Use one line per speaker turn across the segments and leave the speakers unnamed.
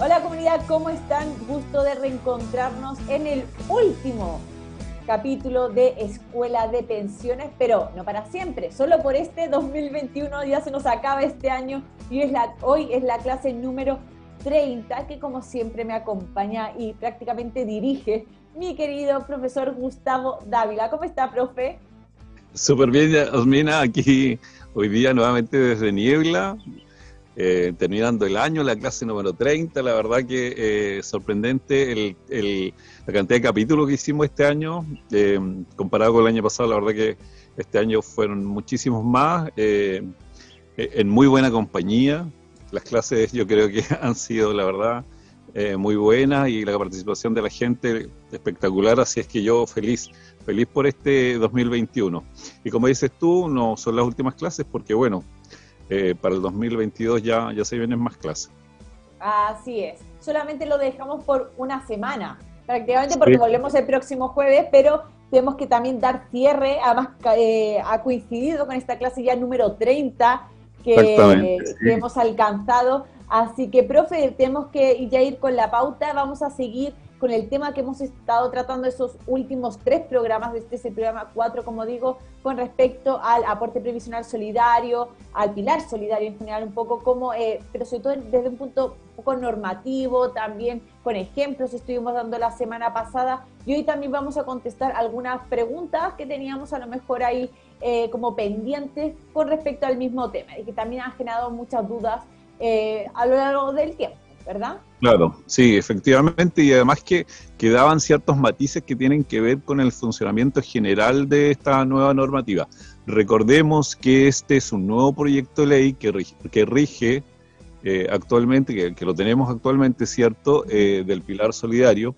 Hola comunidad, ¿cómo están? Gusto de reencontrarnos en el último capítulo de Escuela de Pensiones, pero no para siempre, solo por este 2021, ya se nos acaba este año y hoy es la clase número 30 que como siempre me acompaña y prácticamente dirige mi querido profesor Gustavo Dávila. ¿Cómo está, profe?
Súper bien, Osmina, aquí hoy día nuevamente desde Niebla, eh, terminando el año, la clase número 30, la verdad que eh, sorprendente la cantidad de capítulos que hicimos este año, eh, comparado con el año pasado, la verdad que este año fueron muchísimos más, en muy buena compañía, las clases yo creo que han sido, la verdad, muy buenas y la participación de la gente espectacular, así es que yo feliz, feliz por este 2021. Y como dices tú, no son las últimas clases porque bueno, eh, para el 2022 ya, ya se vienen más clases.
Así es. Solamente lo dejamos por una semana, prácticamente porque volvemos el próximo jueves, pero tenemos que también dar cierre, además eh, ha coincidido con esta clase ya número 30 que, que hemos alcanzado. Así que, profe, tenemos que ya ir con la pauta, vamos a seguir con el tema que hemos estado tratando esos últimos tres programas, este es programa cuatro, como digo, con respecto al aporte previsional solidario, al pilar solidario en general, un poco como, eh, pero sobre todo desde un punto un poco normativo, también con ejemplos estuvimos dando la semana pasada, y hoy también vamos a contestar algunas preguntas que teníamos a lo mejor ahí eh, como pendientes con respecto al mismo tema, y que también han generado muchas dudas eh, a lo largo del tiempo. ¿Verdad?
Claro, sí, efectivamente, y además que quedaban ciertos matices que tienen que ver con el funcionamiento general de esta nueva normativa. Recordemos que este es un nuevo proyecto de ley que rige, que rige eh, actualmente, que, lo tenemos actualmente, ¿cierto?, eh, del Pilar Solidario,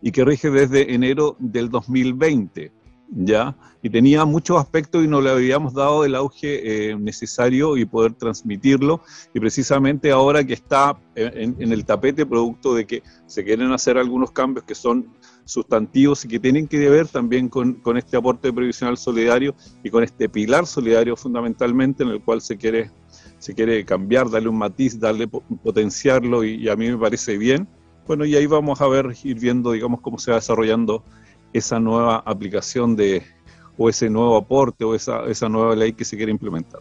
y que rige desde enero del 2020. ¿Ya? Y tenía muchos aspectos y no le habíamos dado el auge eh, necesario y poder transmitirlo. Y precisamente ahora que está en, el tapete, producto de que se quieren hacer algunos cambios que son sustantivos y que tienen que ver también con, este aporte previsional solidario y con este pilar solidario fundamentalmente en el cual se quiere, se quiere cambiar, darle un matiz, darle potenciarlo y, y a mí me parece bien. Bueno, y ahí vamos a ver, ir viendo, digamos, cómo se va desarrollando esa nueva aplicación de, o ese nuevo aporte o esa, esa nueva ley que se quiere implementar.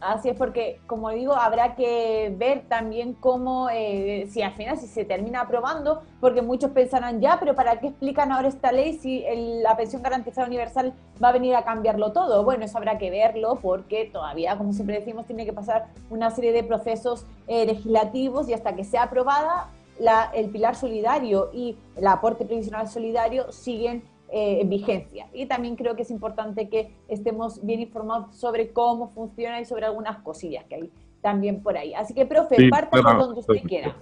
Así es, porque como digo, habrá que ver también cómo, eh, si al final si se termina aprobando, porque muchos pensarán ya, pero ¿para qué explican ahora esta ley si la pensión garantizada universal va a venir a cambiarlo todo? Bueno, eso habrá que verlo porque todavía, como siempre decimos, tiene que pasar una serie de procesos eh, legislativos y hasta que sea aprobada, el pilar solidario y el aporte previsional solidario siguen eh, en vigencia. Y también creo que es importante que estemos bien informados sobre cómo funciona y sobre algunas cosillas que hay también por ahí. Así que, profe, parta por donde usted quiera.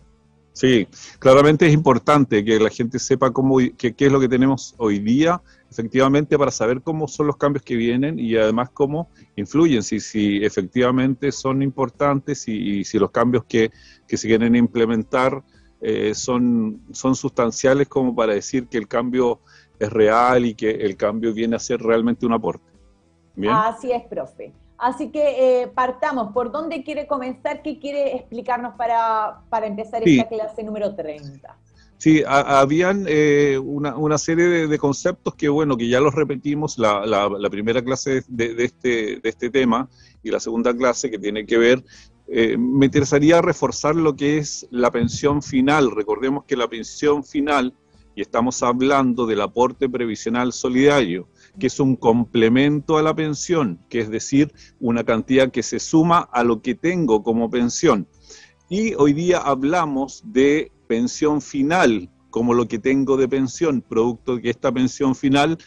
Sí, claramente es importante que la gente sepa cómo, qué es lo que tenemos hoy día, efectivamente, para saber cómo son los cambios que vienen y además cómo influyen, si, si efectivamente son importantes y, si los cambios que, que se quieren implementar eh, son, son sustanciales como para decir que el cambio es real y que el cambio viene a ser realmente un aporte.
Así es, profe. Así que eh, partamos. ¿Por dónde quiere comenzar? ¿Qué quiere explicarnos para, empezar esta clase número 30?
Sí, habían eh, una, serie de, conceptos que, bueno, que ya los repetimos, la, la, primera clase de, de, este, de este tema y la segunda clase que tiene que ver eh, me interesaría reforzar lo que es la pensión final. Recordemos que la pensión final, y estamos hablando del aporte previsional solidario, que es un complemento a la pensión, que es decir, una cantidad que se suma a lo que tengo como pensión. Y hoy día hablamos de pensión final, como lo que tengo de pensión, producto de que esta pensión final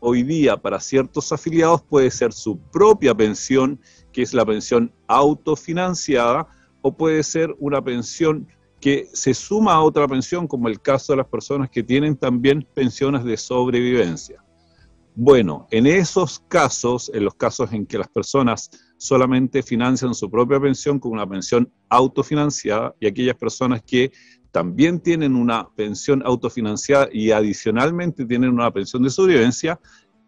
hoy día para ciertos afiliados puede ser su propia pensión que es la pensión autofinanciada, o puede ser una pensión que se suma a otra pensión, como el caso de las personas que tienen también pensiones de sobrevivencia. Bueno, en esos casos, en los casos en que las personas solamente financian su propia pensión con una pensión autofinanciada y aquellas personas que también tienen una pensión autofinanciada y adicionalmente tienen una pensión de sobrevivencia,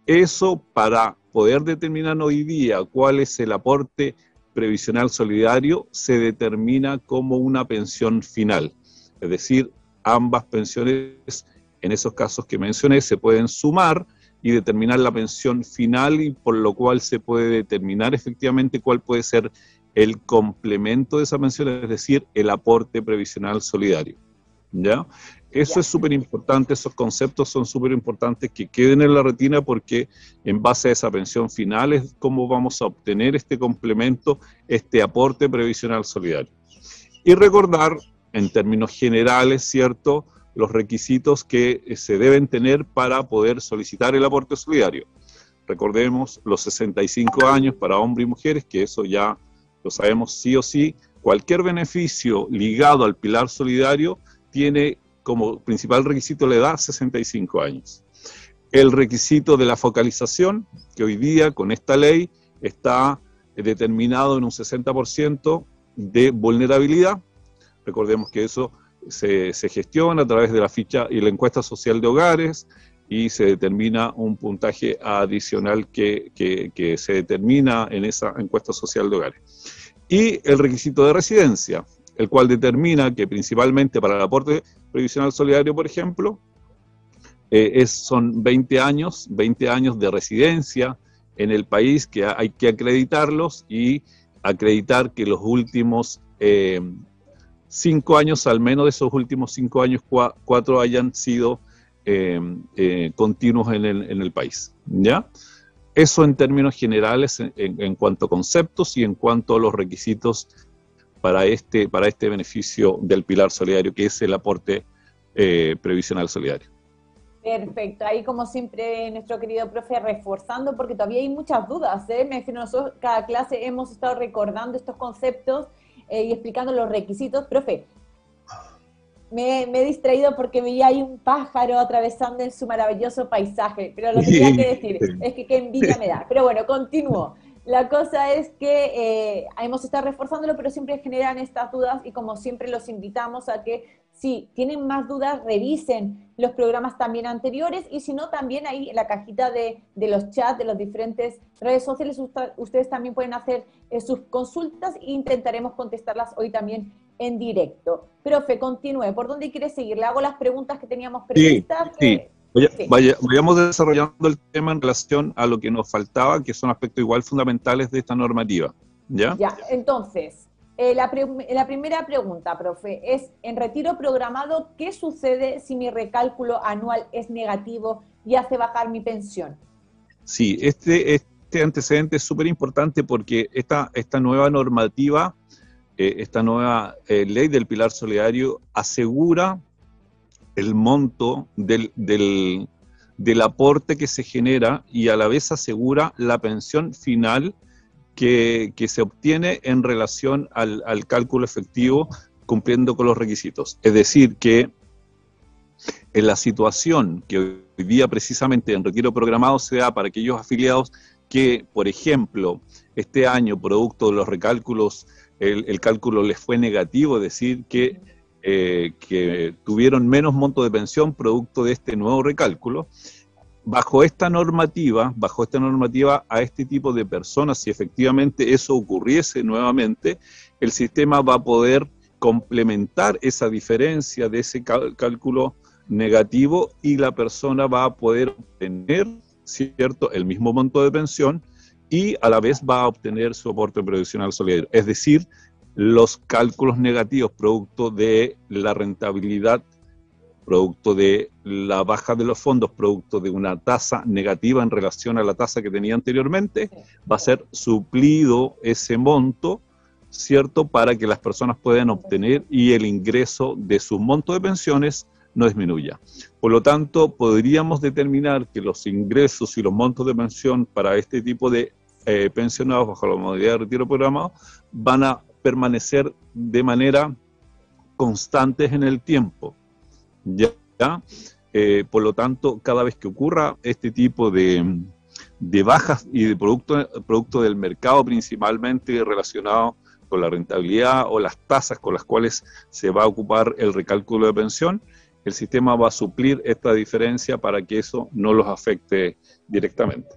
eso para poder determinar hoy día cuál es el aporte previsional solidario se determina como una pensión final. Es decir, ambas pensiones, en esos casos que mencioné, se pueden sumar y determinar la pensión final y por lo cual se puede determinar efectivamente cuál puede ser el complemento de esa pensión, es decir, el aporte previsional solidario. ¿Ya? Eso es súper importante, esos conceptos son súper importantes que queden en la retina porque en base a esa pensión final es cómo vamos a obtener este complemento, este aporte previsional solidario. Y recordar, en términos generales, ¿cierto?, los requisitos que eh, se deben tener para poder solicitar el aporte solidario. Recordemos los 65 años para hombres y mujeres, que eso ya lo sabemos sí o sí. Cualquier beneficio ligado al pilar solidario tiene como principal requisito la edad 65 años. El requisito de la focalización, que hoy día con esta ley está determinado en un 60% de vulnerabilidad. Recordemos que eso se, gestiona a través de la ficha y la encuesta social de hogares y se determina un puntaje adicional que, que, se determina en esa encuesta social de hogares. Y el requisito de residencia, el cual determina que principalmente para el aporte previsional solidario, por ejemplo, eh, es, son 20 años, 20 años de residencia en el país que hay que acreditarlos y acreditar que los últimos eh, cinco años, al menos de esos últimos cinco años, cuatro hayan sido eh, continuos en el, en el, país. ¿ya? Eso en términos generales en, cuanto a conceptos y en cuanto a los requisitos para este, para este beneficio del pilar solidario, que es el aporte eh, previsional solidario.
Perfecto, ahí como siempre nuestro querido profe reforzando porque todavía hay muchas dudas, ¿eh? me nosotros cada clase hemos estado recordando estos conceptos eh, y explicando los requisitos. Profe, me, he distraído porque veía ahí un pájaro atravesando en su maravilloso paisaje, pero lo que tenía que decir es que qué envidia me da. Pero bueno, continúo. La cosa es que eh, hemos estado reforzándolo, pero siempre generan estas dudas y como siempre los invitamos a que si tienen más dudas, revisen los programas también anteriores y si no, también ahí en la cajita de, los chats de las diferentes redes sociales, ustedes también pueden hacer eh, sus consultas e intentaremos contestarlas hoy también en directo. Profe, continúe. ¿Por dónde quiere seguir? Le hago las preguntas que teníamos previstas.
Sí, sí. Vayamos desarrollando el tema en relación a lo que nos faltaba, que son aspectos igual fundamentales de esta normativa. ¿Ya?
Ya, entonces, eh, la, primera pregunta, profe, es, en retiro programado, ¿qué sucede si mi recálculo anual es negativo y hace bajar mi pensión?
Sí, este, este antecedente es súper importante porque esta, esta nueva normativa, eh, esta nueva eh, ley del pilar solidario asegura el monto del, del aporte que se genera y a la vez asegura la pensión final que, se obtiene en relación al, cálculo efectivo cumpliendo con los requisitos. Es decir, que en la situación que hoy día precisamente en retiro programado se da para aquellos afiliados que, por ejemplo, este año, producto de los recálculos, el, cálculo les fue negativo, es decir, que, eh, que tuvieron menos monto de pensión producto de este nuevo recálculo, bajo esta normativa, bajo esta normativa a este tipo de personas, si efectivamente eso ocurriese nuevamente, el sistema va a poder complementar esa diferencia de ese cálculo negativo y la persona va a poder obtener, ¿cierto?, el mismo monto de pensión y a la vez va a obtener su aporte previsional solidario. Es decir, los cálculos negativos producto de la rentabilidad producto de la baja de los fondos, producto de una tasa negativa en relación a la tasa que tenía anteriormente, va a ser suplido ese monto, ¿cierto?, para que las personas puedan obtener y el ingreso de sus montos de pensiones no disminuya. Por lo tanto, podríamos determinar que los ingresos y los montos de pensión para este tipo de eh, pensionados bajo la modalidad de retiro programado van a permanecer de manera constantes en el tiempo ¿ya? Eh, por lo tanto, cada vez que ocurra este tipo de, bajas y de producto, producto del mercado principalmente relacionado con la rentabilidad o las tasas con las cuales se va a ocupar el recálculo de pensión, el sistema va a suplir esta diferencia para que eso no los afecte directamente.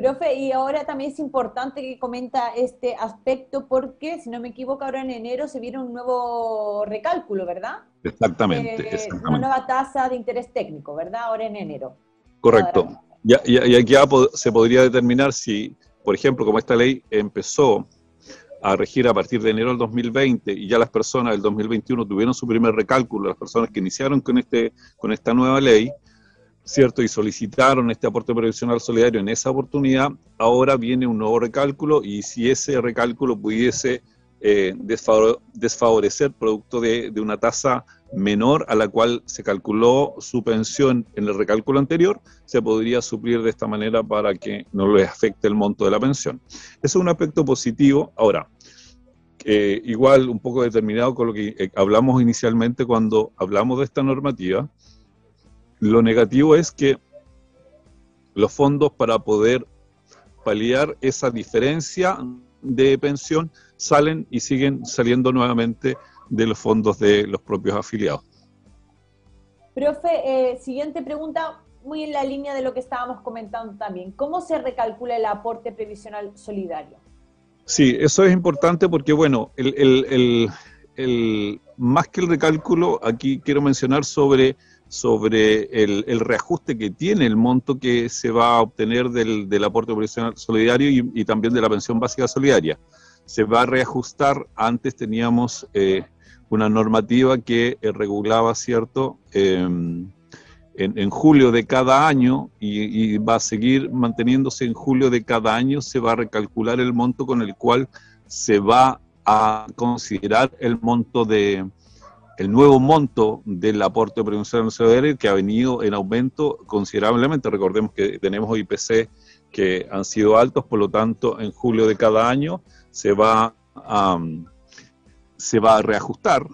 Profe, y ahora también es importante que comenta este aspecto porque, si no me equivoco, ahora en enero se viene un nuevo recálculo, ¿verdad?
Exactamente.
Eh, una nueva tasa de interés técnico, ¿verdad? Ahora en enero.
Correcto. Y, aquí ya se podría determinar si, por ejemplo, como esta ley empezó a regir a partir de enero del 2020 y ya las personas del 2021 tuvieron su primer recálculo, las personas que iniciaron con, este, con esta nueva ley, ¿cierto? Y solicitaron este aporte previsional solidario en esa oportunidad, ahora viene un nuevo recálculo y si ese recálculo pudiese eh, desfavorecer producto de, una tasa menor a la cual se calculó su pensión en el recálculo anterior, se podría suplir de esta manera para que no les afecte el monto de la pensión. Eso es un aspecto positivo. Ahora, igual un poco determinado con lo que eh, hablamos inicialmente cuando hablamos de esta normativa, lo negativo es que los fondos para poder paliar esa diferencia de pensión salen y siguen saliendo nuevamente de los fondos de los propios afiliados.
Profe, eh, siguiente pregunta, muy en la línea de lo que estábamos comentando también. ¿Cómo se recalcula el aporte previsional solidario?
Sí, eso es importante porque, bueno, el, más que el recálculo, aquí quiero mencionar sobre sobre el, reajuste que tiene el monto que se va a obtener del, aporte profesional solidario y, también de la pensión básica solidaria. Se va a reajustar, antes teníamos eh, una normativa que eh, regulaba, ¿cierto?, em, en, julio de cada año y, y va a seguir manteniéndose en julio de cada año, se va a recalcular el monto con el cual se va a considerar el monto de, el nuevo monto del aporte previsional solidario que ha venido en aumento considerablemente. Recordemos que tenemos IPC que han sido altos, por lo tanto, en julio de cada año se va a, se va a reajustar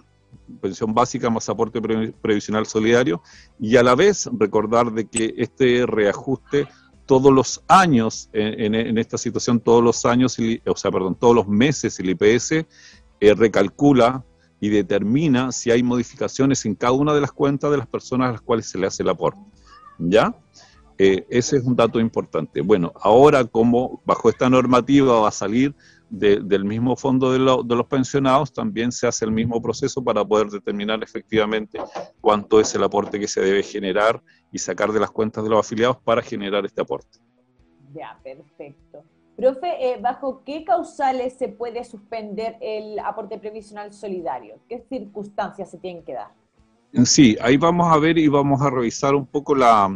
pensión básica más aporte previsional solidario y a la vez recordar de que este reajuste todos los años en, esta situación todos los años o sea perdón todos los meses el IPS eh, recalcula y determina si hay modificaciones en cada una de las cuentas de las personas a las cuales se le hace el aporte. ¿Ya? Eh, ese es un dato importante. Bueno, ahora como bajo esta normativa va a salir del mismo fondo de, de, los pensionados, también se hace el mismo proceso para poder determinar efectivamente cuánto es el aporte que se debe generar y sacar de las cuentas de los afiliados para generar este aporte.
Ya, perfecto. Profe, eh, ¿bajo qué causales se puede suspender el aporte previsional solidario? ¿Qué circunstancias se tienen que dar?
Sí, ahí vamos a ver y vamos a revisar un poco la,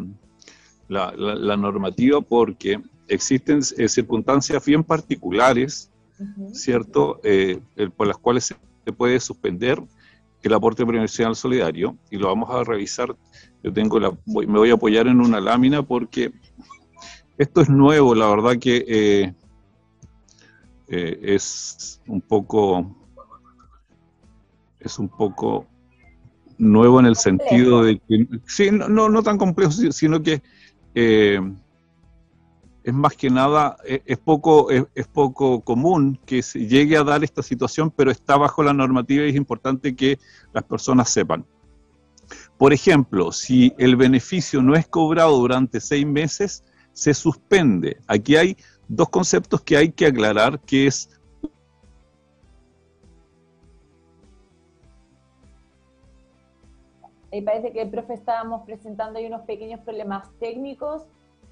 la, normativa porque existen eh, circunstancias bien particulares, ¿cierto?, eh, por las cuales se puede suspender el aporte previsional solidario y lo vamos a revisar. Yo tengo la, me voy a apoyar en una lámina porque esto es nuevo, la verdad que eh, eh, es un poco es un poco nuevo en el sentido de que sí, no, no, tan complejo, sino que eh, es más que nada, es, poco, es, poco común que se llegue a dar esta situación, pero está bajo la normativa y es importante que las personas sepan. Por ejemplo, si el beneficio no es cobrado durante seis meses, se suspende. Aquí hay dos conceptos que hay que aclarar, que es
Ahí parece que el profe estábamos presentando ahí unos pequeños problemas técnicos.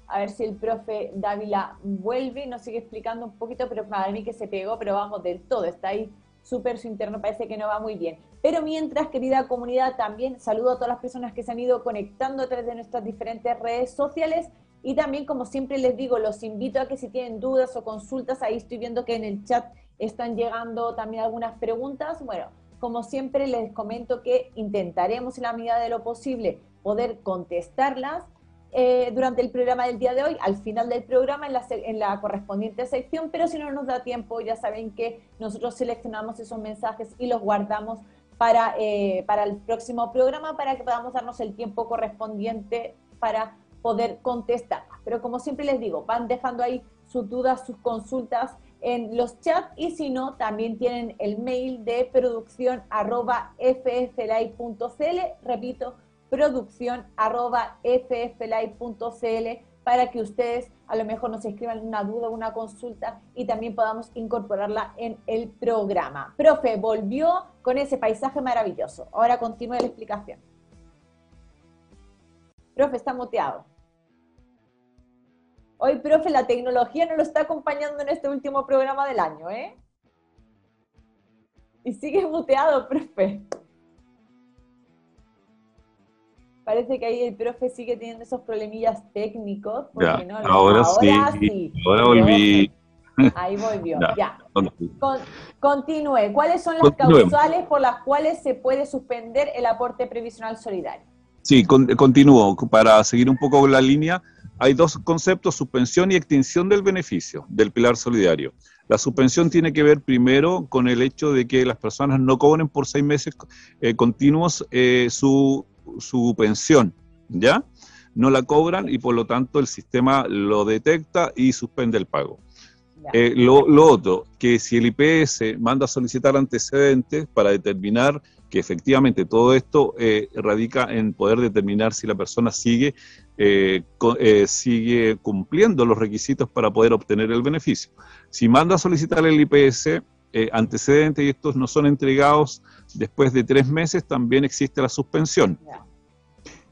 A ver si el profe Dávila vuelve, nos sigue explicando un poquito, pero para mí que se pegó, pero vamos del todo, está ahí súper su interno, parece que no va muy bien. Pero mientras, querida comunidad, también saludo a todas las personas que se han ido conectando a través de nuestras diferentes redes sociales y también, como siempre les digo, los invito a que si tienen dudas o consultas, ahí estoy viendo que en el chat están llegando también algunas preguntas. Bueno, como siempre les comento que intentaremos en la medida de lo posible poder contestarlas eh, durante el programa del día de hoy, al final del programa, en la, en la correspondiente sección, pero si no nos da tiempo, ya saben que nosotros seleccionamos esos mensajes y los guardamos para, eh, para el próximo programa para que podamos darnos el tiempo correspondiente para poder contestar. Pero como siempre les digo, van dejando ahí sus dudas, sus consultas en los chats y si no, también tienen el mail de producción arroba repito, producción arroba para que ustedes a lo mejor nos escriban una duda, una consulta y también podamos incorporarla en el programa. Profe, volvió con ese paisaje maravilloso. Ahora continúe la explicación. Profe, está muteado. Hoy, profe, la tecnología no lo está acompañando en este último programa del año, ¿eh? Y sigue muteado, profe. Parece que ahí el profe sigue teniendo esos problemillas técnicos.
Ya, no, ahora, sí, Ahora volví.
Ahí volvió, ya. continúe. ¿Cuáles son las causales por las cuales se puede suspender el aporte previsional solidario?
Sí, continúo. Para seguir un poco la línea, hay dos conceptos, suspensión y extinción del beneficio del pilar solidario. La suspensión tiene que ver primero con el hecho de que las personas no cobren por seis meses eh, continuos eh, su, pensión, ¿ya? No la cobran y por lo tanto el sistema lo detecta y suspende el pago. Eh, lo, lo, otro, que si el IPS manda a solicitar antecedentes para determinar que efectivamente todo esto radica en poder determinar si la persona sigue eh, eh, sigue cumpliendo los requisitos para poder obtener el beneficio. Si manda a solicitar el IPS eh, antecedentes y estos no son entregados después de tres meses, también existe la suspensión.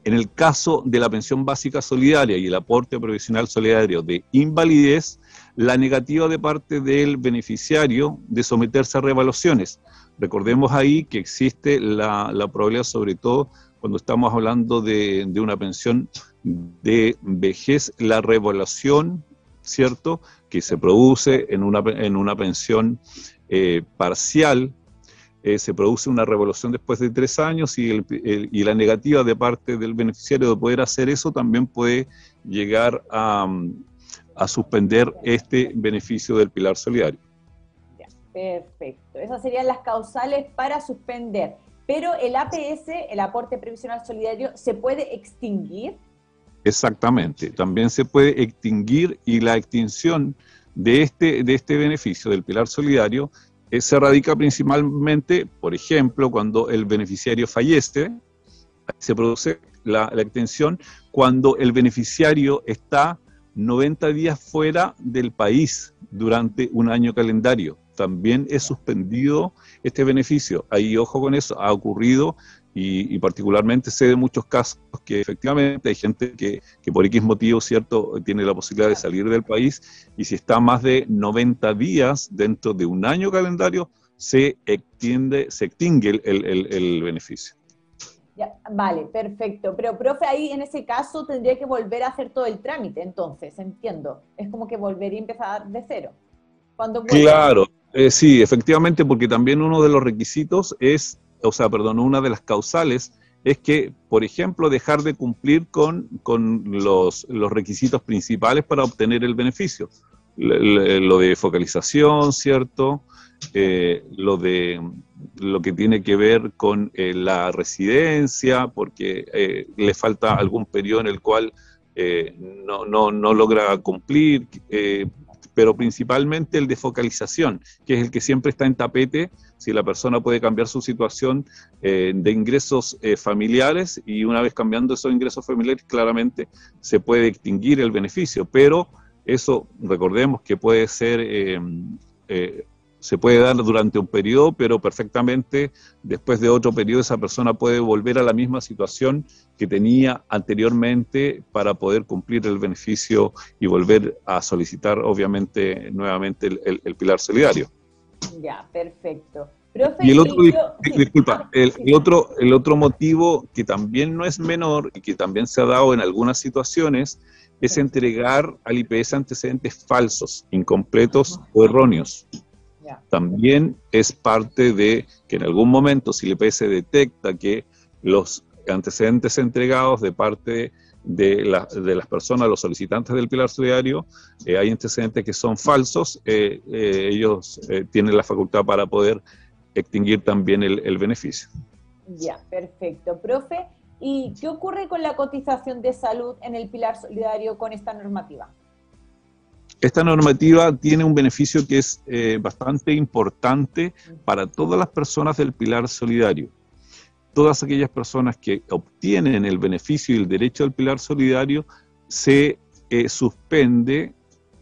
En el caso de la pensión básica solidaria y el aporte provisional solidario de invalidez, la negativa de parte del beneficiario de someterse a revaluaciones. Recordemos ahí que existe la, la probabilidad, sobre todo cuando estamos hablando de, de una pensión de vejez, la revaluación, ¿cierto?, que se produce en una, en una pensión eh, parcial, eh, se produce una revolución después de tres años y, la negativa de parte del beneficiario de poder hacer eso también puede llegar a suspender este beneficio del pilar solidario.
perfecto. Esas serían las causales para suspender. Pero el APS, el aporte previsional solidario, ¿se puede extinguir?
Exactamente, también se puede extinguir y la extinción de este, de este beneficio del pilar solidario eh, se radica principalmente, por ejemplo, cuando el beneficiario fallece, se produce la, la extinción cuando el beneficiario está 90 días fuera del país durante un año calendario. También es suspendido este beneficio. Ahí, ojo con eso, ha ocurrido y, particularmente sé de muchos casos que efectivamente hay gente que, por X motivo, ¿cierto?, tiene la posibilidad de salir del país y si está más de 90 días dentro de un año calendario, se extiende, se extingue el, beneficio.
vale, perfecto. Pero, profe, ahí en ese caso tendría que volver a hacer todo el trámite, entonces, entiendo. Es como que volvería a empezar de cero.
Cuando claro, eh, sí, efectivamente, porque también uno de los requisitos es o sea, perdón, una de las causales es que, por ejemplo, dejar de cumplir con, los, requisitos principales para obtener el beneficio. Lo de focalización, ¿cierto? Eh, lo de lo que tiene que ver con eh, la residencia, porque eh, le falta algún periodo en el cual no, no, logra cumplir, pero principalmente el de focalización, que es el que siempre está en tapete si la persona puede cambiar su situación eh, de ingresos eh, familiares y una vez cambiando esos ingresos familiares, claramente se puede extinguir el beneficio, pero eso recordemos que puede ser, eh, se puede dar durante un periodo, pero perfectamente después de otro periodo esa persona puede volver a la misma situación que tenía anteriormente para poder cumplir el beneficio y volver a solicitar obviamente nuevamente el pilar solidario.
Ya, perfecto.
y el otro, disculpa, el, otro, el otro motivo que también no es menor y que también se ha dado en algunas situaciones es entregar al IPS antecedentes falsos, incompletos o erróneos. También es parte de que en algún momento si el IPS detecta que los antecedentes entregados de parte de, las personas, los solicitantes del pilar solidario, eh, hay antecedentes que son falsos, eh, eh, ellos tienen la facultad para poder extinguir también el, beneficio.
Ya, perfecto. Profe, ¿y qué ocurre con la cotización de salud en el pilar solidario con esta normativa?
Esta normativa tiene un beneficio que es bastante importante para todas las personas del pilar solidario todas aquellas personas que obtienen el beneficio y el derecho al pilar solidario se eh, suspende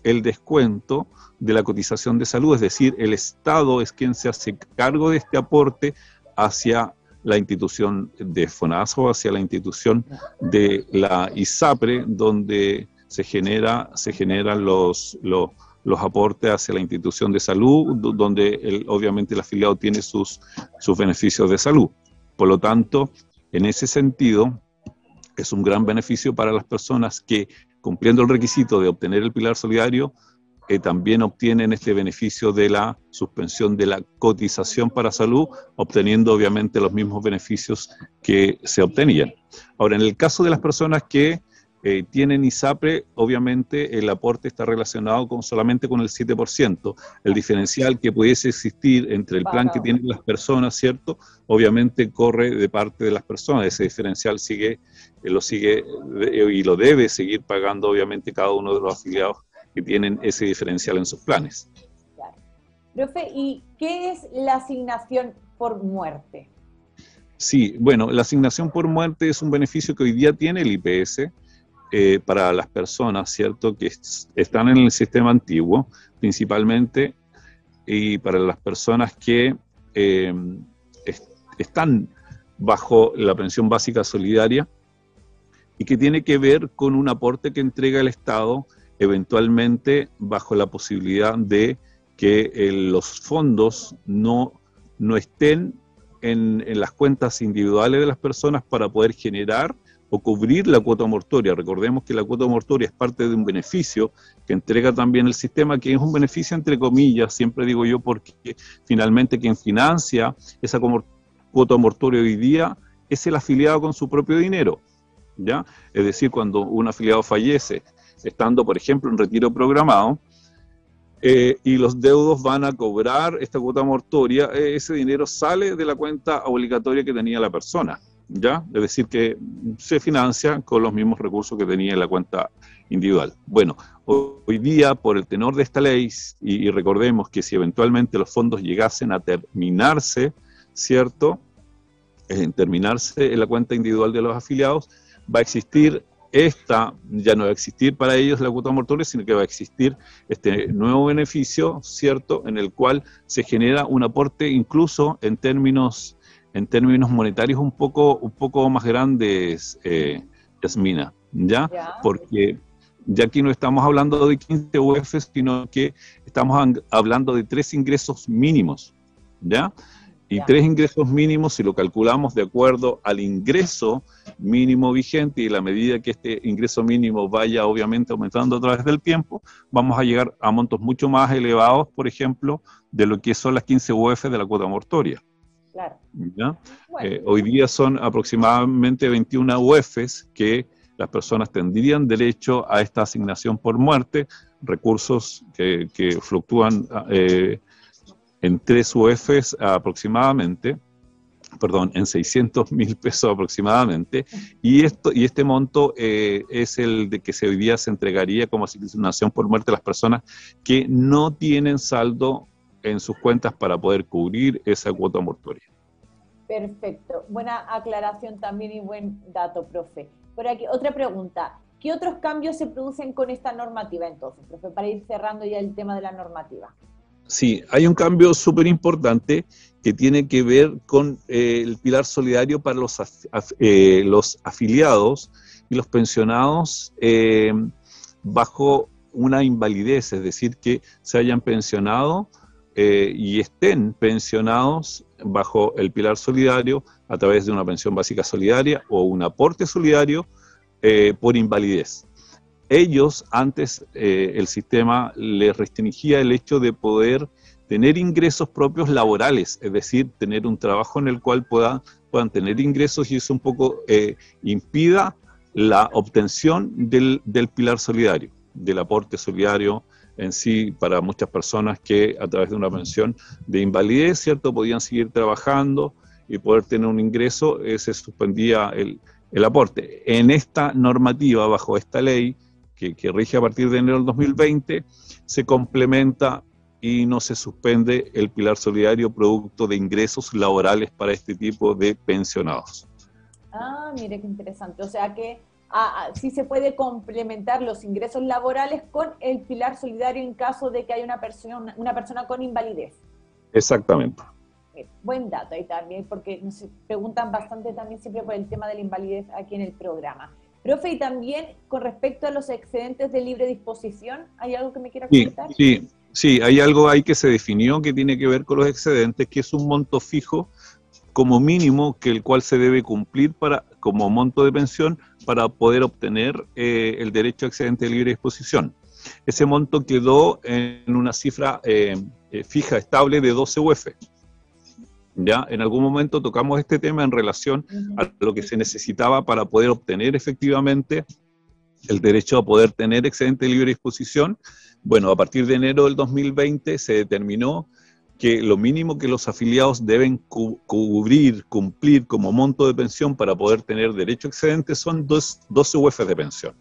el descuento de la cotización de salud, es decir, el Estado es quien se hace cargo de este aporte hacia la institución de FONASO, hacia la institución de la ISAPRE, donde se, genera, se generan los, los, aportes hacia la institución de salud, donde obviamente el afiliado tiene sus, sus beneficios de salud. Por lo tanto, en ese sentido, es un gran beneficio para las personas que, cumpliendo el requisito de obtener el pilar solidario, eh, también obtienen este beneficio de la suspensión de la cotización para salud, obteniendo obviamente los mismos beneficios que se obtenían. Ahora, en el caso de las personas que eh, tienen ISAPRE, obviamente el aporte está relacionado con, solamente con el 7%. El diferencial que pudiese existir entre el plan que tienen las personas, ¿cierto? Obviamente corre de parte de las personas. Ese diferencial sigue, eh, lo sigue y lo debe seguir pagando, obviamente, cada uno de los afiliados que tienen ese diferencial en sus planes.
Claro. Profe, ¿y qué es la asignación por muerte?
Sí, bueno, la asignación por muerte es un beneficio que hoy día tiene el IPS eh, para las personas, ¿cierto?, que están en el sistema antiguo, principalmente, y para las personas que eh, están bajo la pensión básica solidaria y que tiene que ver con un aporte que entrega el Estado eventualmente bajo la posibilidad de que eh, los fondos no, no estén en, las cuentas individuales de las personas para poder generar o cubrir la cuota mortoria. Recordemos que la cuota mortoria es parte de un beneficio que entrega también el sistema, que es un beneficio entre comillas, siempre digo yo, porque finalmente quien financia esa cuota mortoria hoy día es el afiliado con su propio dinero. ¿ya? Es decir, cuando un afiliado fallece estando, por ejemplo, en retiro programado, eh, y los deudos van a cobrar esta cuota mortoria, eh, ese dinero sale de la cuenta obligatoria que tenía la persona, ¿ya? Es decir, que se financia con los mismos recursos que tenía en la cuenta individual. Bueno, hoy día, por el tenor de esta ley, y, recordemos que si eventualmente los fondos llegasen a terminarse, ¿cierto? En terminarse en la cuenta individual de los afiliados, va a existir esta ya no va a existir para ellos la cuota mortoria, sino que va a existir este nuevo beneficio, ¿cierto?, en el cual se genera un aporte incluso en términos, en términos monetarios un poco, un poco más grandes, eh, Yasmina, ¿ya? Porque ya aquí no estamos hablando de 15 UFs, sino que estamos hablando de tres ingresos mínimos, ¿ya? Y tres ingresos mínimos, si lo calculamos de acuerdo al ingreso mínimo vigente y la medida que este ingreso mínimo vaya obviamente aumentando a través del tiempo, vamos a llegar a montos mucho más elevados, por ejemplo, de lo que son las 15 UF de la cuota mortoria. Claro. Eh, hoy día son aproximadamente 21 UFs que las personas tendrían derecho a esta asignación por muerte, recursos que, fluctúan eh, en tres UFs aproximadamente, perdón, en 600 mil pesos aproximadamente, y, esto, y este monto eh, es el de que se hoy día se entregaría como asignación por muerte a las personas que no tienen saldo en sus cuentas para poder cubrir esa cuota mortuoria.
Perfecto, buena aclaración también y buen dato, profe. Por aquí, otra pregunta. ¿Qué otros cambios se producen con esta normativa entonces, profe, para ir cerrando ya el tema de la normativa?
Sí, hay un cambio súper importante que tiene que ver con eh, el pilar solidario para los, eh, los afiliados y los pensionados eh, bajo una invalidez, es decir, que se hayan pensionado y estén pensionados bajo el pilar solidario a través de una pensión básica solidaria o un aporte solidario por invalidez. Ellos antes eh, el sistema les restringía el hecho de poder tener ingresos propios laborales, es decir, tener un trabajo en el cual puedan, puedan tener ingresos y eso un poco eh, impida la obtención del, del, pilar solidario, del aporte solidario en sí para muchas personas que a través de una pensión de invalidez, ¿cierto?, podían seguir trabajando y poder tener un ingreso, eh, se suspendía el, el aporte. En esta normativa, bajo esta ley, que, rige a partir de enero del 2020, se complementa y no se suspende el pilar solidario producto de ingresos laborales para este tipo de pensionados.
Ah, mire qué interesante. O sea que si se puede complementar los ingresos laborales con el pilar solidario en caso de que haya una persona, una persona con invalidez.
Exactamente.
Buen dato ahí también, porque nos preguntan bastante también siempre por el tema de la invalidez aquí en el programa. Profe, y también con respecto a los excedentes de libre disposición, ¿hay algo que me quiera comentar?
Sí, sí, hay algo ahí que se definió que tiene que ver con los excedentes, que es un monto fijo como mínimo que el cual se debe cumplir para como monto de pensión para poder obtener eh, el derecho a excedente de libre disposición. Ese monto quedó en una cifra eh, eh, fija, estable de 12 UF. ¿Ya? En algún momento tocamos este tema en relación a lo que se necesitaba para poder obtener efectivamente el derecho a poder tener excedente de libre disposición. Bueno, a partir de enero del 2020 se determinó que lo mínimo que los afiliados deben cubrir, cumplir como monto de pensión para poder tener derecho excedente son dos, 12 UF de pensión.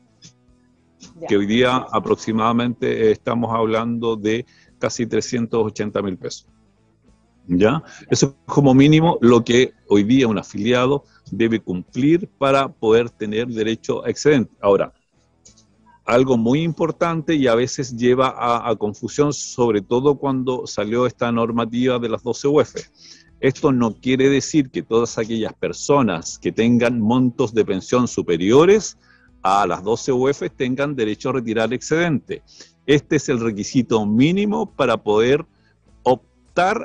Que hoy día aproximadamente estamos hablando de casi 380 mil pesos. ¿Ya? Eso es como mínimo lo que hoy día un afiliado debe cumplir para poder tener derecho a excedente. Ahora, algo muy importante y a veces lleva a, confusión, sobre todo cuando salió esta normativa de las 12 UF. Esto no quiere decir que todas aquellas personas que tengan montos de pensión superiores a las 12 UF tengan derecho a retirar excedente. Este es el requisito mínimo para poder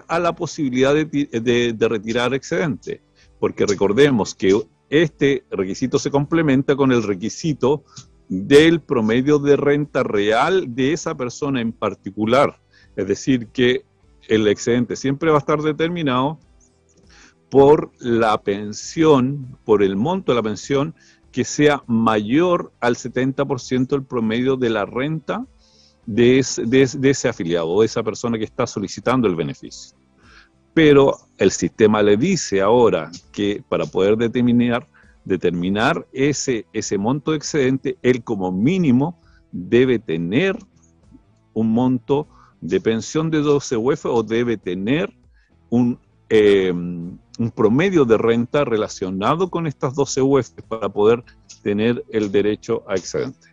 a la posibilidad de, retirar excedente, porque recordemos que este requisito se complementa con el requisito del promedio de renta real de esa persona en particular. Es decir, que el excedente siempre va a estar determinado por la pensión, por el monto de la pensión que sea mayor al 70% del promedio de la renta de ese, afiliado o de esa persona que está solicitando el beneficio. Pero el sistema le dice ahora que para poder determinar, determinar ese, ese monto de excedente, él como mínimo debe tener un monto de pensión de 12 UF o debe tener un, eh, un promedio de renta relacionado con estas 12 UF para poder tener el derecho a excedente.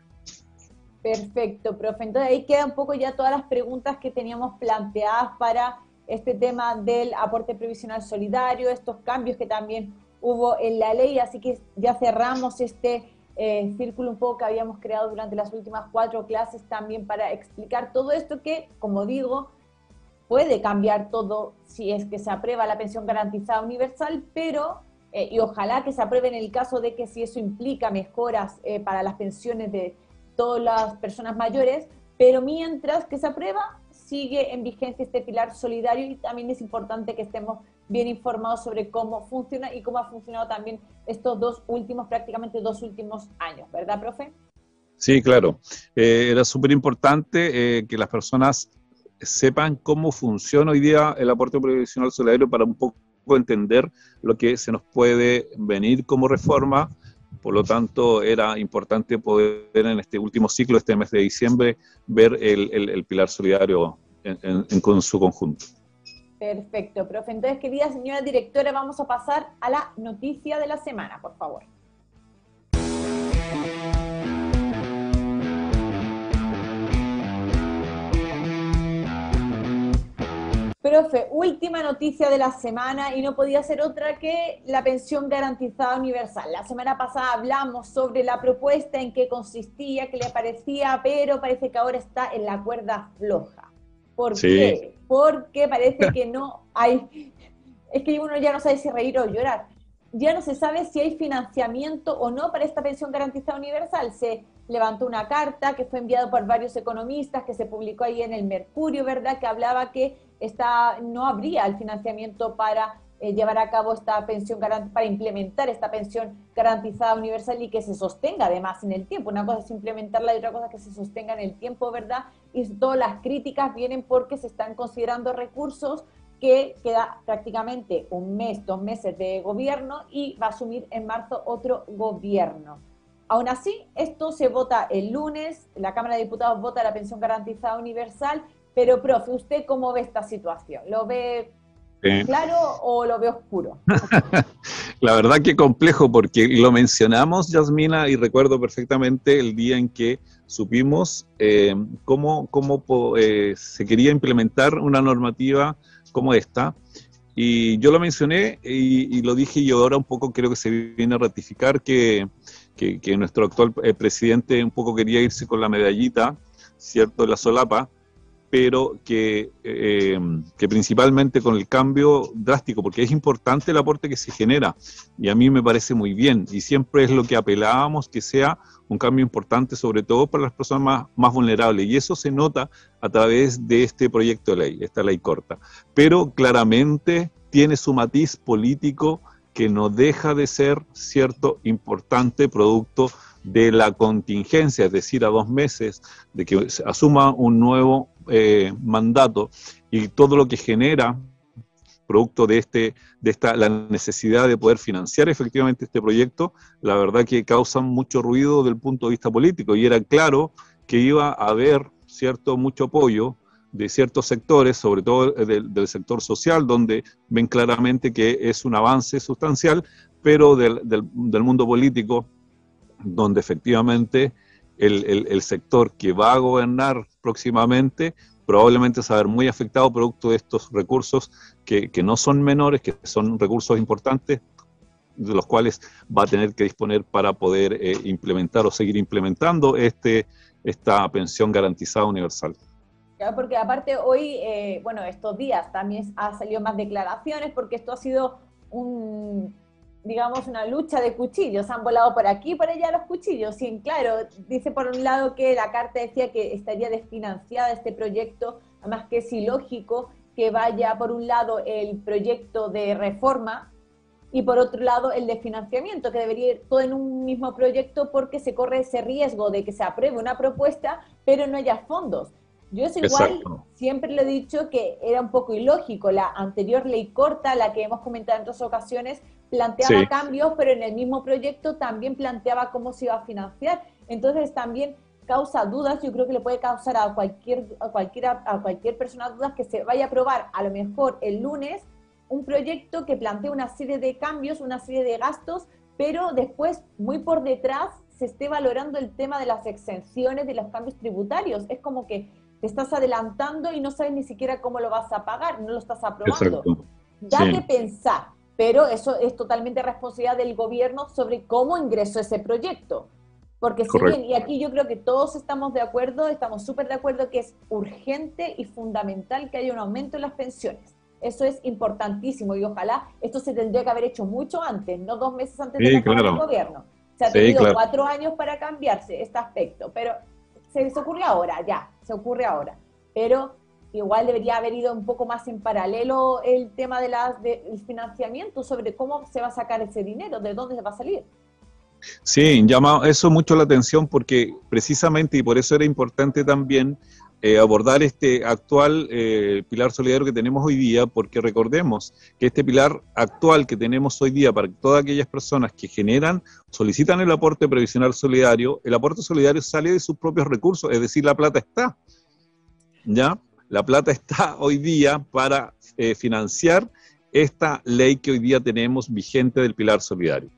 Perfecto, profe. Entonces ahí quedan un poco ya todas las preguntas que teníamos planteadas para este tema del aporte previsional solidario, estos cambios que también hubo en la ley, así que ya cerramos este eh, círculo un poco que habíamos creado durante las últimas cuatro clases también para explicar todo esto que, como digo, puede cambiar todo si es que se aprueba la pensión garantizada universal, pero, eh, y ojalá que se apruebe en el caso de que si eso implica mejoras eh, para las pensiones de todas las personas mayores, pero mientras que se aprueba, sigue en vigencia este pilar solidario y también es importante que estemos bien informados sobre cómo funciona y cómo ha funcionado también estos dos últimos, prácticamente dos últimos años, ¿verdad, profe?
Sí, claro. Eh, era súper importante eh, que las personas sepan cómo funciona hoy día el aporte previsional solidario para un poco entender lo que se nos puede venir como reforma por lo tanto, era importante poder en este último ciclo, este mes de diciembre, ver el, pilar solidario en, con su conjunto.
Perfecto, profe. Entonces, querida señora directora, vamos a pasar a la noticia de la semana, por favor. Profe, última noticia de la semana y no podía ser otra que la pensión garantizada universal. La semana pasada hablamos sobre la propuesta en qué consistía, qué le parecía, pero parece que ahora está en la cuerda floja. ¿Por qué? Porque parece que no hay, es que uno ya no sabe si reír o llorar. Ya no se sabe si hay financiamiento o no para esta pensión garantizada universal. Se levantó una carta que fue enviada por varios economistas, que se publicó ahí en el Mercurio, ¿verdad? Que hablaba que está, no habría el financiamiento para eh, llevar a cabo esta pensión para implementar esta pensión garantizada universal y que se sostenga además en el tiempo. Una cosa es implementarla y otra cosa es que se sostenga en el tiempo, ¿verdad? Y todas las críticas vienen porque se están considerando recursos que queda prácticamente un mes, dos meses de gobierno y va a asumir en marzo otro gobierno. Aún así, esto se vota el lunes, la Cámara de Diputados vota la pensión garantizada universal pero, profe, ¿usted cómo ve esta situación? ¿Lo ve claro o lo veo oscuro?
La verdad que complejo porque lo mencionamos, Yasmina, y recuerdo perfectamente el día en que supimos eh, cómo, cómo eh, se quería implementar una normativa como esta. Y yo lo mencioné y, lo dije y ahora un poco creo que se viene a ratificar que, que, nuestro actual eh, presidente un poco quería irse con la medallita, ¿cierto?, la solapa, pero que, eh, que, principalmente con el cambio drástico, porque es importante el aporte que se genera, y a mí me parece muy bien, y siempre es lo que apelábamos, que sea un cambio importante, sobre todo para las personas más, más vulnerables, y eso se nota a través de este proyecto de ley, esta ley corta, pero claramente tiene su matiz político que no deja de ser cierto importante producto de la contingencia, es decir, a dos meses de que asuma un nuevo eh, mandato y todo lo que genera producto de este de esta la necesidad de poder financiar efectivamente este proyecto, la verdad que causa mucho ruido del punto de vista político. Y era claro que iba a haber cierto mucho apoyo de ciertos sectores, sobre todo del, sector social, donde ven claramente que es un avance sustancial, pero del, del mundo político donde efectivamente el, el, sector que va a gobernar próximamente probablemente se va a ver muy afectado producto de estos recursos que, que, no son menores, que son recursos importantes, de los cuales va a tener que disponer para poder eh, implementar o seguir implementando este, esta pensión garantizada universal.
Porque aparte hoy, eh, bueno, estos días también ha salido más declaraciones porque esto ha sido un digamos, una lucha de cuchillos. Han volado por aquí y por allá los cuchillos. Y claro, dice por un lado que la carta decía que estaría desfinanciada este proyecto, además que es ilógico que vaya por un lado el proyecto de reforma y por otro lado el de financiamiento, que debería ir todo en un mismo proyecto porque se corre ese riesgo de que se apruebe una propuesta, pero no haya fondos. Yo es igual, siempre le he dicho que era un poco ilógico. La anterior ley corta, la que hemos comentado en otras ocasiones, planteaba cambios, pero en el mismo proyecto también planteaba cómo se iba a financiar. Entonces también causa dudas, yo creo que le puede causar a cualquier, a cualquiera, a cualquier persona dudas que se vaya a aprobar a lo mejor el lunes un proyecto que plantea una serie de cambios, una serie de gastos, pero después, muy por detrás, se esté valorando el tema de las exenciones, de los cambios tributarios. Es como que te estás adelantando y no sabes ni siquiera cómo lo vas a pagar, no lo estás aprobando. Ya Date pensar, pero eso es totalmente responsabilidad del gobierno sobre cómo ingresó ese proyecto. Porque si bien, y aquí yo creo que todos estamos de acuerdo, estamos súper de acuerdo que es urgente y fundamental que haya un aumento en las pensiones. Eso es importantísimo y ojalá esto se tendría que haber hecho mucho antes, no dos meses antes de del gobierno. Se ha tenido cuatro años para cambiarse este aspecto, pero se, se ocurre ahora, ya, se ocurre ahora. Pero igual debería haber ido un poco más en paralelo el tema de las, del financiamiento sobre cómo se va a sacar ese dinero, de dónde se va a salir.
Sí, llama eso mucho la atención porque precisamente y por eso era importante también eh, abordar este actual eh, pilar solidario que tenemos hoy día, porque recordemos que este pilar actual que tenemos hoy día para todas aquellas personas que generan, solicitan el aporte previsional solidario, el aporte solidario sale de sus propios recursos, es decir, la plata está. ¿Ya? La plata está hoy día para eh, financiar esta ley que hoy día tenemos vigente del pilar solidario.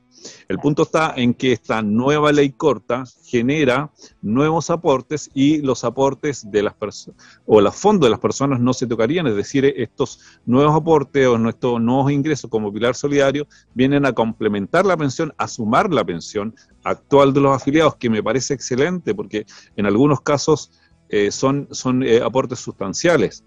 El punto está en que esta nueva ley corta genera nuevos aportes y los aportes de las personas o los fondos de las personas no se tocarían, es decir, estos nuevos aportes o nuestros nuevos ingresos como pilar solidario vienen a complementar la pensión, a sumar la pensión actual de los afiliados, que me parece excelente porque en algunos casos eh, son, son eh, aportes sustanciales,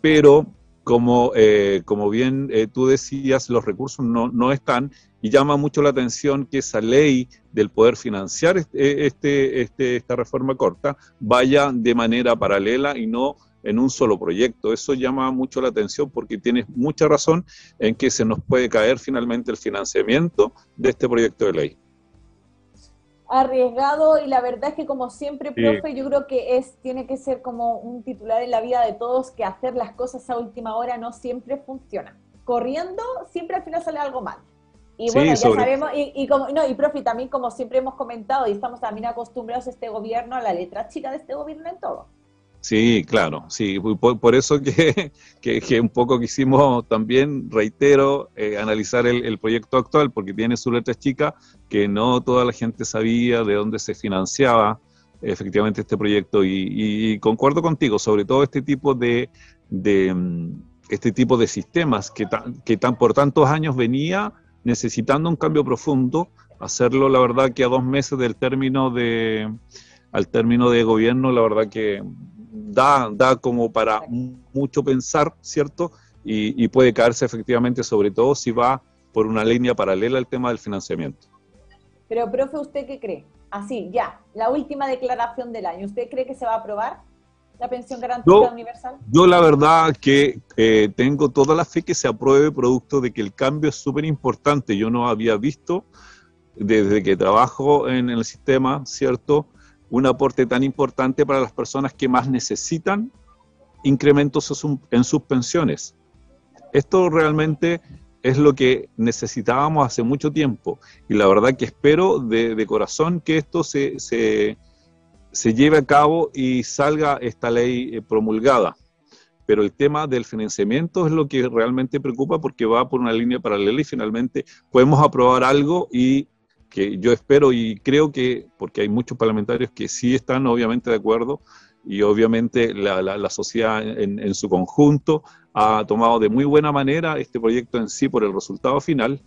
pero como, eh, como bien tú decías, los recursos no, no, están y llama mucho la atención que esa ley del poder financiar este, este, este, esta reforma corta vaya de manera paralela y no en un solo proyecto. Eso llama mucho la atención porque tienes mucha razón en que se nos puede caer finalmente el financiamiento de este proyecto de ley
arriesgado y la verdad es que como siempre, profe, yo creo que es tiene que ser como un titular en la vida de todos que hacer las cosas a última hora no siempre funciona. Corriendo siempre al final sale algo mal. Y bueno, ya sabemos, y, como, no, y profe, también como siempre hemos comentado y estamos también acostumbrados a este gobierno, a la letra chica de este gobierno en todo.
Sí, claro, sí, por, eso que, que, un poco quisimos también, reitero, eh, analizar el, proyecto actual, porque tiene su letra chica, que no toda la gente sabía de dónde se financiaba efectivamente este proyecto, y, concuerdo contigo, sobre todo este tipo de, de mm, este tipo de sistemas que, que tan, por tantos años venía necesitando un cambio profundo, hacerlo la verdad que a dos meses del término de al término de gobierno, la verdad que da, da como para mucho pensar, ¿cierto? Y, puede caerse efectivamente, sobre todo si va por una línea paralela al tema del financiamiento.
Pero, profe, ¿usted qué cree? Así, ya, la última declaración del año. ¿Usted cree que se va a aprobar la pensión garantizada universal?
Yo la verdad que eh, tengo toda la fe que se apruebe producto de que el cambio es súper importante. Yo no había visto desde que trabajo en el sistema, ¿cierto? Un aporte tan importante para las personas que más necesitan incrementos en sus pensiones. Esto realmente es lo que necesitábamos hace mucho tiempo y la verdad que espero de, corazón que esto se, se, lleve a cabo y salga esta ley eh, promulgada. Pero el tema del financiamiento es lo que realmente preocupa porque va por una línea paralela y finalmente podemos aprobar algo y que yo espero y creo que, porque hay muchos parlamentarios que sí están obviamente de acuerdo y obviamente la, la, sociedad en, en, su conjunto ha tomado de muy buena manera este proyecto en sí por el resultado final,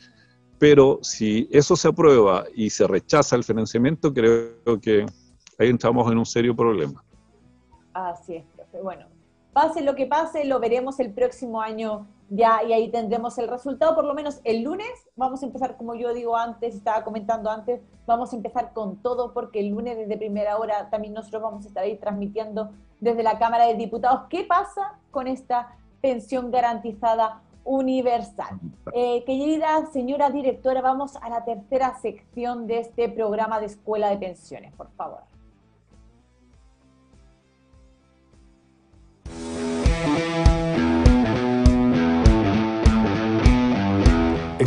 pero si eso se aprueba y se rechaza el financiamiento, creo que ahí entramos en un serio problema.
Así es, profe. Bueno, pase lo que pase, lo veremos el próximo año ya y ahí tendremos el resultado, por lo menos el lunes vamos a empezar, como yo digo antes, estaba comentando antes, vamos a empezar con todo porque el lunes desde primera hora también nosotros vamos a estar ahí transmitiendo desde la Cámara de Diputados qué pasa con esta pensión garantizada universal. Eh, querida señora directora, vamos a la tercera sección de este programa de Escuela de Pensiones, por favor.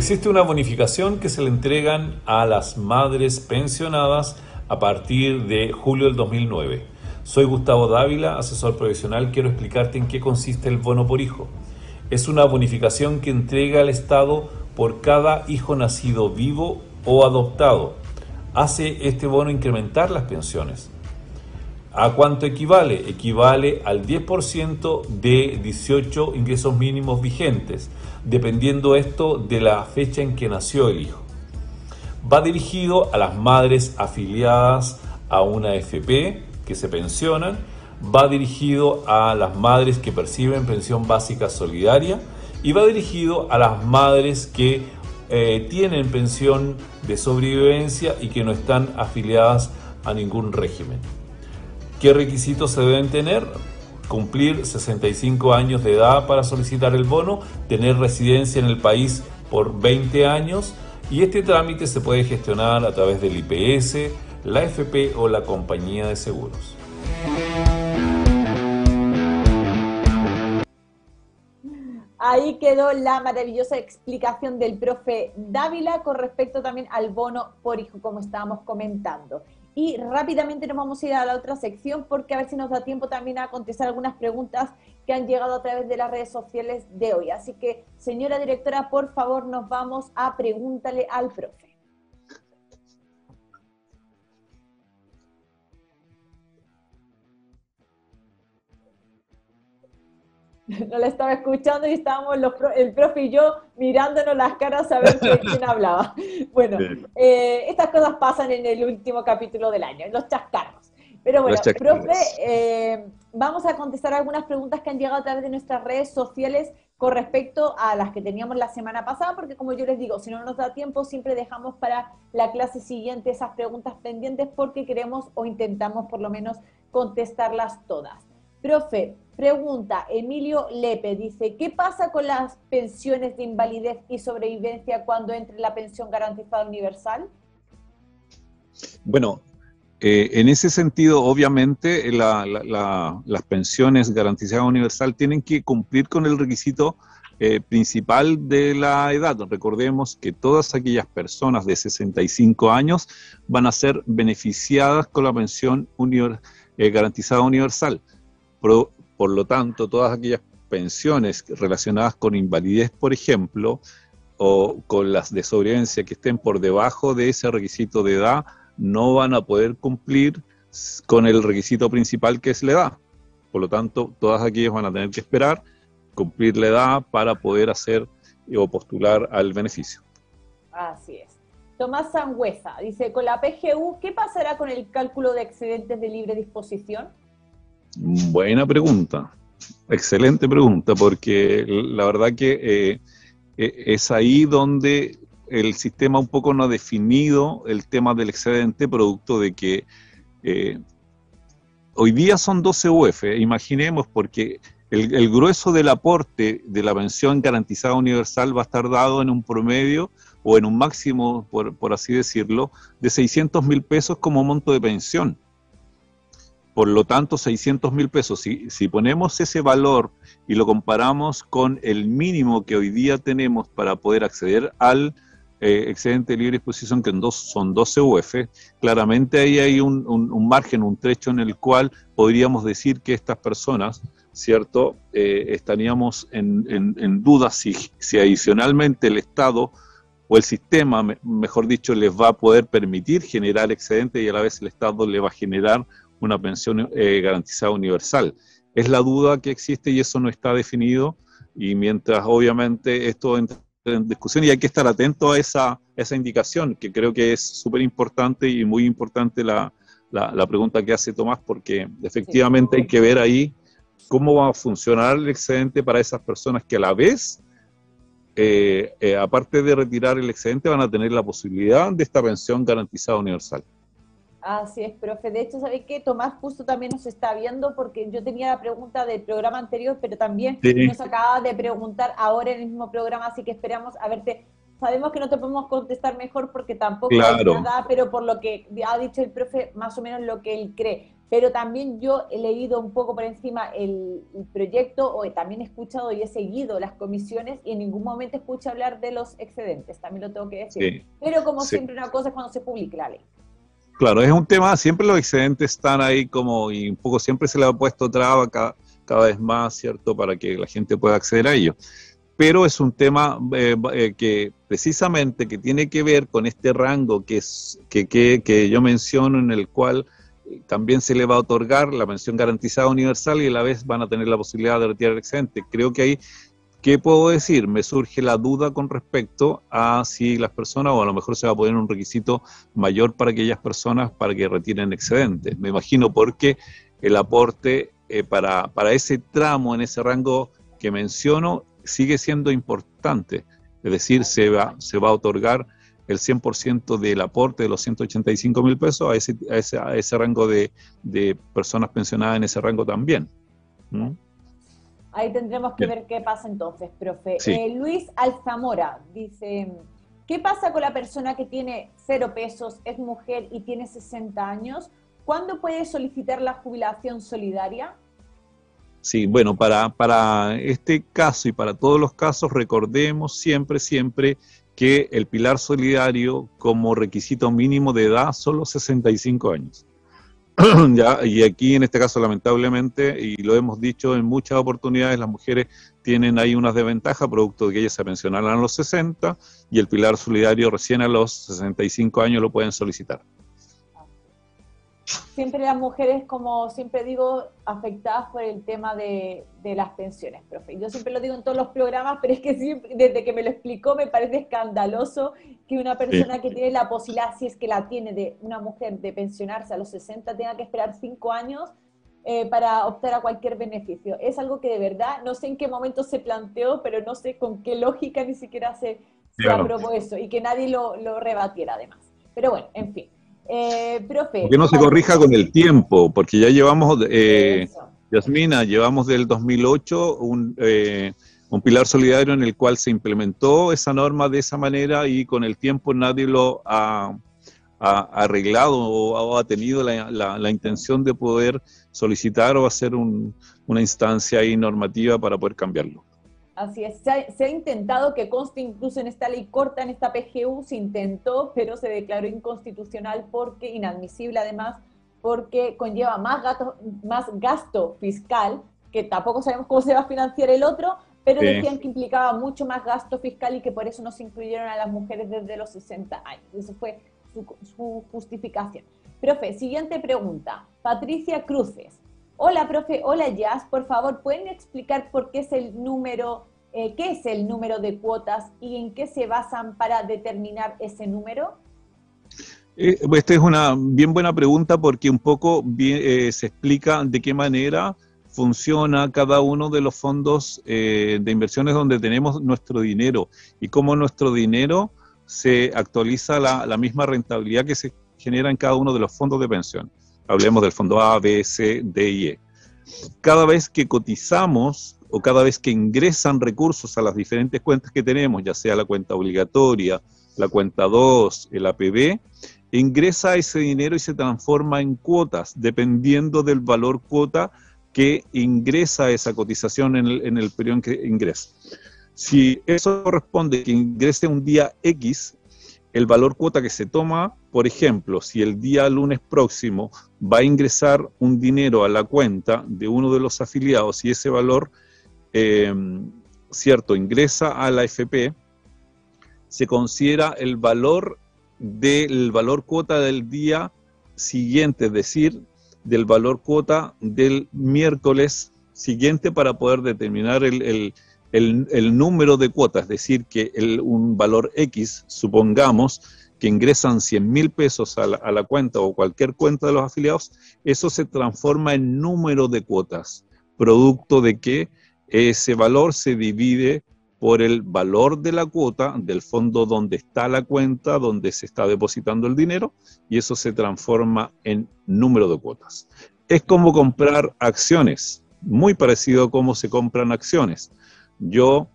Existe una bonificación que se le entregan a las madres pensionadas a partir de julio del 2009. Soy Gustavo Dávila, asesor profesional. Quiero explicarte en qué consiste el bono por hijo. Es una bonificación que entrega el Estado por cada hijo nacido vivo o adoptado. Hace este bono incrementar las pensiones. ¿A cuánto equivale? Equivale al 10% de 18 ingresos mínimos vigentes, dependiendo esto de la fecha en que nació el hijo. Va dirigido a las madres afiliadas a una FP que se pensionan, va dirigido a las madres que perciben pensión básica solidaria y va dirigido a las madres que eh, tienen pensión de sobrevivencia y que no están afiliadas a ningún régimen. ¿Qué requisitos se deben tener? Cumplir 65 años de edad para solicitar el bono, tener residencia en el país por 20 años y este trámite se puede gestionar a través del IPS, la FP o la compañía de seguros.
Ahí quedó la maravillosa explicación del profe Dávila con respecto también al bono por hijo, como estábamos comentando. Y rápidamente nos vamos a ir a la otra sección porque a ver si nos da tiempo también a contestar algunas preguntas que han llegado a través de las redes sociales de hoy. Así que, señora directora, por favor, nos vamos a pregúntale al profe. no la estaba escuchando y estábamos el profe y yo mirándonos las caras a ver quién, hablaba. Bueno, eh, estas cosas pasan en el último capítulo del año, los chascarros. Pero bueno, profe, eh, vamos a contestar algunas preguntas que han llegado a través de nuestras redes sociales con respecto a las que teníamos la semana pasada, porque como yo les digo, si no nos da tiempo, siempre dejamos para la clase siguiente esas preguntas pendientes porque queremos o intentamos por lo menos contestarlas todas. Profe, pregunta Emilio Lepe, dice, ¿qué pasa con las pensiones de invalidez y sobrevivencia cuando entre la pensión garantizada universal?
Bueno, eh, en ese sentido, obviamente, las pensiones garantizadas universal tienen que cumplir con el requisito eh, principal de la edad. Recordemos que todas aquellas personas de 65 años van a ser beneficiadas con la pensión eh, garantizada universal por lo tanto, todas aquellas pensiones relacionadas con invalidez, por ejemplo, o con las de sobrevivencia que estén por debajo de ese requisito de edad, no van a poder cumplir con el requisito principal que es la edad. Por lo tanto, todas aquellas van a tener que esperar cumplir la edad para poder hacer o postular al beneficio.
Así es. Tomás Sangüesa dice, con la PGU, ¿qué pasará con el cálculo de excedentes de libre disposición?
Buena pregunta, excelente pregunta, porque la verdad que eh, e, es ahí donde el sistema un poco no ha definido el tema del excedente, producto de que eh, hoy día son 12 UF, imaginemos, porque el, grueso del aporte de la pensión garantizada universal va a estar dado en un promedio o en un máximo, por, por así decirlo, de 600 mil pesos como monto de pensión. Por lo tanto, 600 mil pesos, si, si, ponemos ese valor y lo comparamos con el mínimo que hoy día tenemos para poder acceder al eh, excedente de libre disposición, que en dos, son 12 UF, claramente ahí hay un, un, margen, un trecho en el cual podríamos decir que estas personas, ¿cierto?, eh, estaríamos en, en, en duda si, si adicionalmente el Estado o el sistema, mejor dicho, les va a poder permitir generar excedente y a la vez el Estado le va a generar una pensión eh, garantizada universal. Es la duda que existe y eso no está definido y mientras obviamente esto entra en discusión y hay que estar atento a esa, esa indicación, que creo que es súper importante y muy importante la, la, pregunta que hace Tomás, porque efectivamente hay que ver ahí cómo va a funcionar el excedente para esas personas que a la vez, eh, eh, aparte de retirar el excedente, van a tener la posibilidad de esta pensión garantizada universal.
Así es, profe. De hecho, ¿sabéis qué? Tomás justo también nos está viendo porque yo tenía la pregunta del programa anterior, pero también nos acaba de preguntar ahora en el mismo programa, así que esperamos a verte. Sabemos que no te podemos contestar mejor porque tampoco
claro.
hay nada, pero por lo que ha dicho el profe, más o menos lo que él cree. Pero también yo he leído un poco por encima el, proyecto, o también he escuchado y he seguido las comisiones y en ningún momento escucho hablar de los excedentes, también lo tengo que decir. Pero como siempre una cosa es cuando se publique la ley.
Claro, es un tema, siempre los excedentes están ahí como, y un poco siempre se le ha puesto traba cada, cada vez más, ¿cierto?, para que la gente pueda acceder a ellos. Pero es un tema eh, eh, que precisamente que tiene que ver con este rango que, es, que, que, que yo menciono, en el cual también se le va a otorgar la pensión garantizada universal y a la vez van a tener la posibilidad de retirar el excedente. Creo que ahí ¿Qué puedo decir? Me surge la duda con respecto a si las personas, o a lo mejor se va a poner un requisito mayor para aquellas personas para que retiren excedentes. Me imagino porque el aporte eh, para, para ese tramo, en ese rango que menciono, sigue siendo importante. Es decir, se va, se va a otorgar el 100% del aporte de los 185 mil pesos a ese, a ese, a ese rango de, de, personas pensionadas en ese rango también. ¿Mm?
Ahí tendremos que ver qué pasa entonces, profe. Eh, Luis Alzamora dice, ¿qué pasa con la persona que tiene cero pesos, es mujer y tiene 60 años? ¿Cuándo puede solicitar la jubilación solidaria?
Sí, bueno, para, para este caso y para todos los casos, recordemos siempre, siempre que el pilar solidario como requisito mínimo de edad son los 65 años. ya, y aquí en este caso lamentablemente, y lo hemos dicho en muchas oportunidades, las mujeres tienen ahí unas desventajas producto de que ellas se pensionaron a los 60 y el pilar solidario recién a los 65 años lo pueden solicitar
siempre las mujeres, como siempre digo, afectadas por el tema de, las pensiones, profe. Yo siempre lo digo en todos los programas, pero es que siempre, desde que me lo explicó me parece escandaloso que una persona que tiene la posibilidad, si es que la tiene, de una mujer de pensionarse a los 60, tenga que esperar cinco años eh, para optar a cualquier beneficio. Es algo que de verdad, no sé en qué momento se planteó, pero no sé con qué lógica ni siquiera se, aprobó eso y que nadie lo, lo rebatiera además. Pero bueno, en fin. Eh, profe.
Que no se corrija con el tiempo, porque ya llevamos, eh, Yasmina, llevamos del 2008 un, eh, un pilar solidario en el cual se implementó esa norma de esa manera y con el tiempo nadie lo ha, arreglado o, ha tenido la, intención de poder solicitar o hacer una instancia ahí normativa para poder cambiarlo.
Así es, se ha, intentado que conste incluso en esta ley corta, en esta PGU, se intentó, pero se declaró inconstitucional porque, inadmisible además, porque conlleva más, gasto, más gasto fiscal, que tampoco sabemos cómo se va a financiar el otro, pero decían que implicaba mucho más gasto fiscal y que por eso no se incluyeron a las mujeres desde los 60 años. Esa fue su, su justificación. Profe, siguiente pregunta. Patricia Cruces. Hola, profe. Hola, Jazz. Por favor, ¿pueden explicar por qué es el número, eh, qué es el número de cuotas y en qué se basan para determinar ese número?
Eh, esta es una bien buena pregunta porque un poco eh, se explica de qué manera funciona cada uno de los fondos de inversiones donde tenemos nuestro dinero y cómo nuestro dinero se actualiza la, la, misma rentabilidad que se genera en cada uno de los fondos de pensión. Hablemos del fondo A, B, C, D y E. Cada vez que cotizamos o cada vez que ingresan recursos a las diferentes cuentas que tenemos, ya sea la cuenta obligatoria, la cuenta 2, el APB, ingresa ese dinero y se transforma en cuotas, dependiendo del valor cuota que ingresa esa cotización en el, en periodo en que ingresa. Si eso corresponde que ingrese un día X, el valor cuota que se toma, por ejemplo, si el día lunes próximo va a ingresar un dinero a la cuenta de uno de los afiliados y ese valor, eh, cierto, ingresa a la FP, se considera el valor del valor cuota del día siguiente, es decir, del valor cuota del miércoles siguiente para poder determinar el, número de cuotas, es decir, que un valor X, supongamos que ingresan 100 mil pesos a la, a la cuenta o cualquier cuenta de los afiliados, eso se transforma en número de cuotas, producto de que ese valor se divide por el valor de la cuota del fondo donde está la cuenta, donde se está depositando el dinero, y eso se transforma en número de cuotas. Es como comprar acciones, muy parecido a cómo se compran acciones. Yo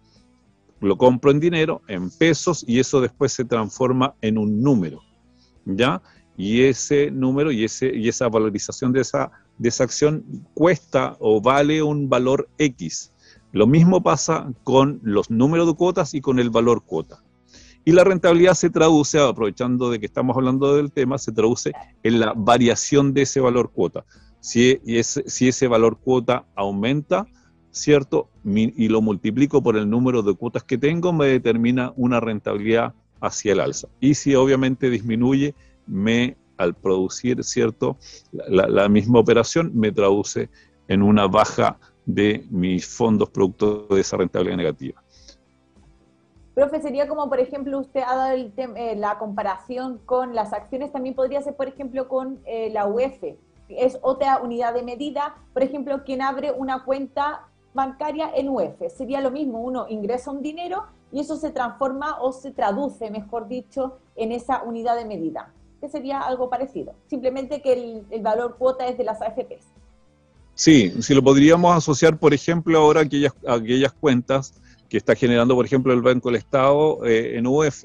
lo compro en dinero, en pesos, y eso después se transforma en un número, ¿ya? Y ese número y, ese, y esa valorización de esa, de esa acción cuesta o vale un valor X lo mismo pasa con los números de cuotas y con el valor cuota. Y la rentabilidad se traduce, aprovechando de que estamos hablando del tema, se traduce en la variación de ese valor cuota. Si, si ese valor cuota aumenta, ¿cierto? Y lo multiplico por el número de cuotas que tengo, me determina una rentabilidad hacia el alza. Y si obviamente disminuye, me al producir, ¿cierto? La, la misma operación me traduce en una baja de mis fondos producto de esa rentabilidad negativa.
Profe, sería como, por ejemplo, usted ha dado eh, la comparación con las acciones, también podría ser, por ejemplo, con eh, la UEF. Es otra unidad de medida, por ejemplo, quien abre una cuenta bancaria en UEF. Sería lo mismo, uno ingresa un dinero y eso se transforma o se traduce, mejor dicho, en esa unidad de medida. Que sería algo parecido, simplemente que el, el valor cuota es de las AFPs.
Sí, si lo podríamos asociar, por ejemplo, ahora a aquellas, aquellas cuentas que está generando, por ejemplo, el Banco del Estado eh, en UF,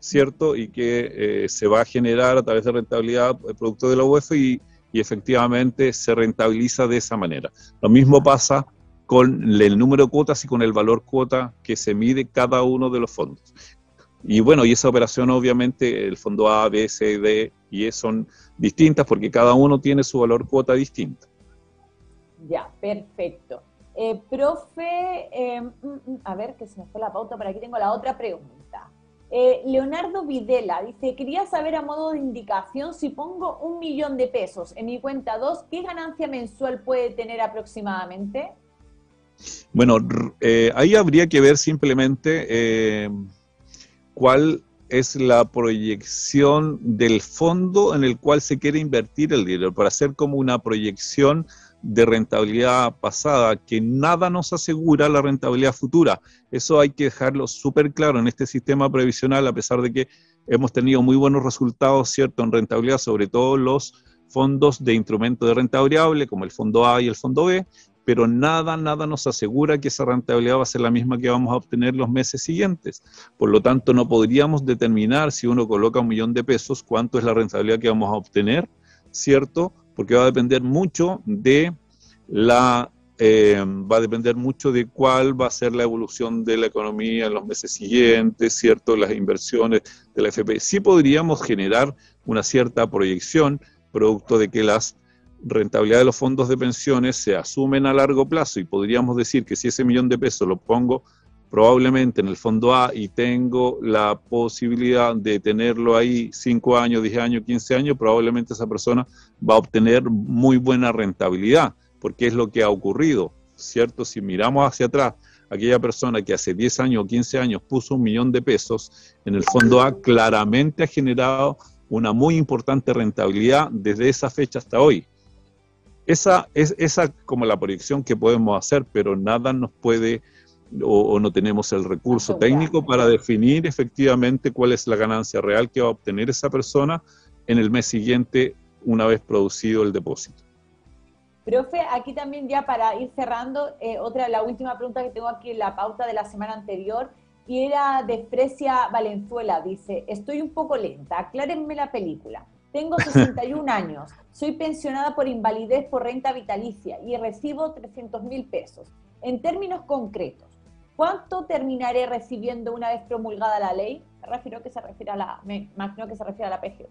¿cierto? Y que eh, se va a generar a través de rentabilidad el producto de la UF y, y, efectivamente se rentabiliza de esa manera. Lo mismo pasa con el número de cuotas y con el valor cuota que se mide cada uno de los fondos. Y bueno, y esa operación obviamente, el fondo A, B, C, D y E son distintas porque cada uno tiene su valor cuota distinto.
Ya, perfecto. Eh, profe, em, mm, mm, a ver que se me fue la pauta, por aquí tengo la otra pregunta. Eh, Leonardo Videla dice, quería saber a modo de indicación, si pongo un millón de pesos en mi cuenta 2, ¿qué ganancia mensual puede tener aproximadamente?
Bueno, eh, ahí habría que ver simplemente cuál es la proyección del fondo en el cual se quiere invertir el dinero, para hacer como una proyección de rentabilidad pasada, que nada nos asegura la rentabilidad futura. Eso hay que dejarlo súper claro en este sistema previsional, a pesar de que hemos tenido muy buenos resultados, ¿cierto?, en rentabilidad, sobre todo los fondos de instrumento de renta variable, como el fondo A y el fondo B, pero nada, nada nos asegura que esa rentabilidad va a ser la misma que vamos a obtener los meses siguientes. Por lo tanto, no podríamos determinar si uno coloca un millón de pesos, cuánto es la rentabilidad que vamos a obtener, ¿cierto? Porque va a depender mucho de la eh, va a depender mucho de cuál va a ser la evolución de la economía en los meses siguientes, ¿cierto? Las inversiones de la FP. Sí podríamos generar una cierta proyección, producto de que las rentabilidades de los fondos de pensiones se asumen a largo plazo y podríamos decir que si ese millón de pesos lo pongo probablemente en el fondo A y tengo la posibilidad de tenerlo ahí 5 años, 10 años, 15 años, probablemente esa persona va a obtener muy buena rentabilidad, porque es lo que ha ocurrido, ¿cierto? Si miramos hacia atrás, aquella persona que hace 10 años o 15 años puso un millón de pesos, en el fondo A claramente ha generado una muy importante rentabilidad desde esa fecha hasta hoy. Esa es esa como la proyección que podemos hacer, pero nada nos puede o, no tenemos el recurso técnico para definir efectivamente cuál es la ganancia real que va a obtener esa persona en el mes siguiente una vez producido el depósito.
Profe, aquí también ya para ir cerrando, eh, otra, la última pregunta que tengo aquí en la pauta de la semana anterior, y era de Fresia Valenzuela, dice, estoy un poco lenta, aclárenme la película. Tengo 61 años, soy pensionada por invalidez por renta vitalicia y recibo 300 mil pesos. En términos concretos, ¿cuánto terminaré recibiendo una vez promulgada la ley? Me refiero que se refiere a la, me imagino que se refiere a la PGO.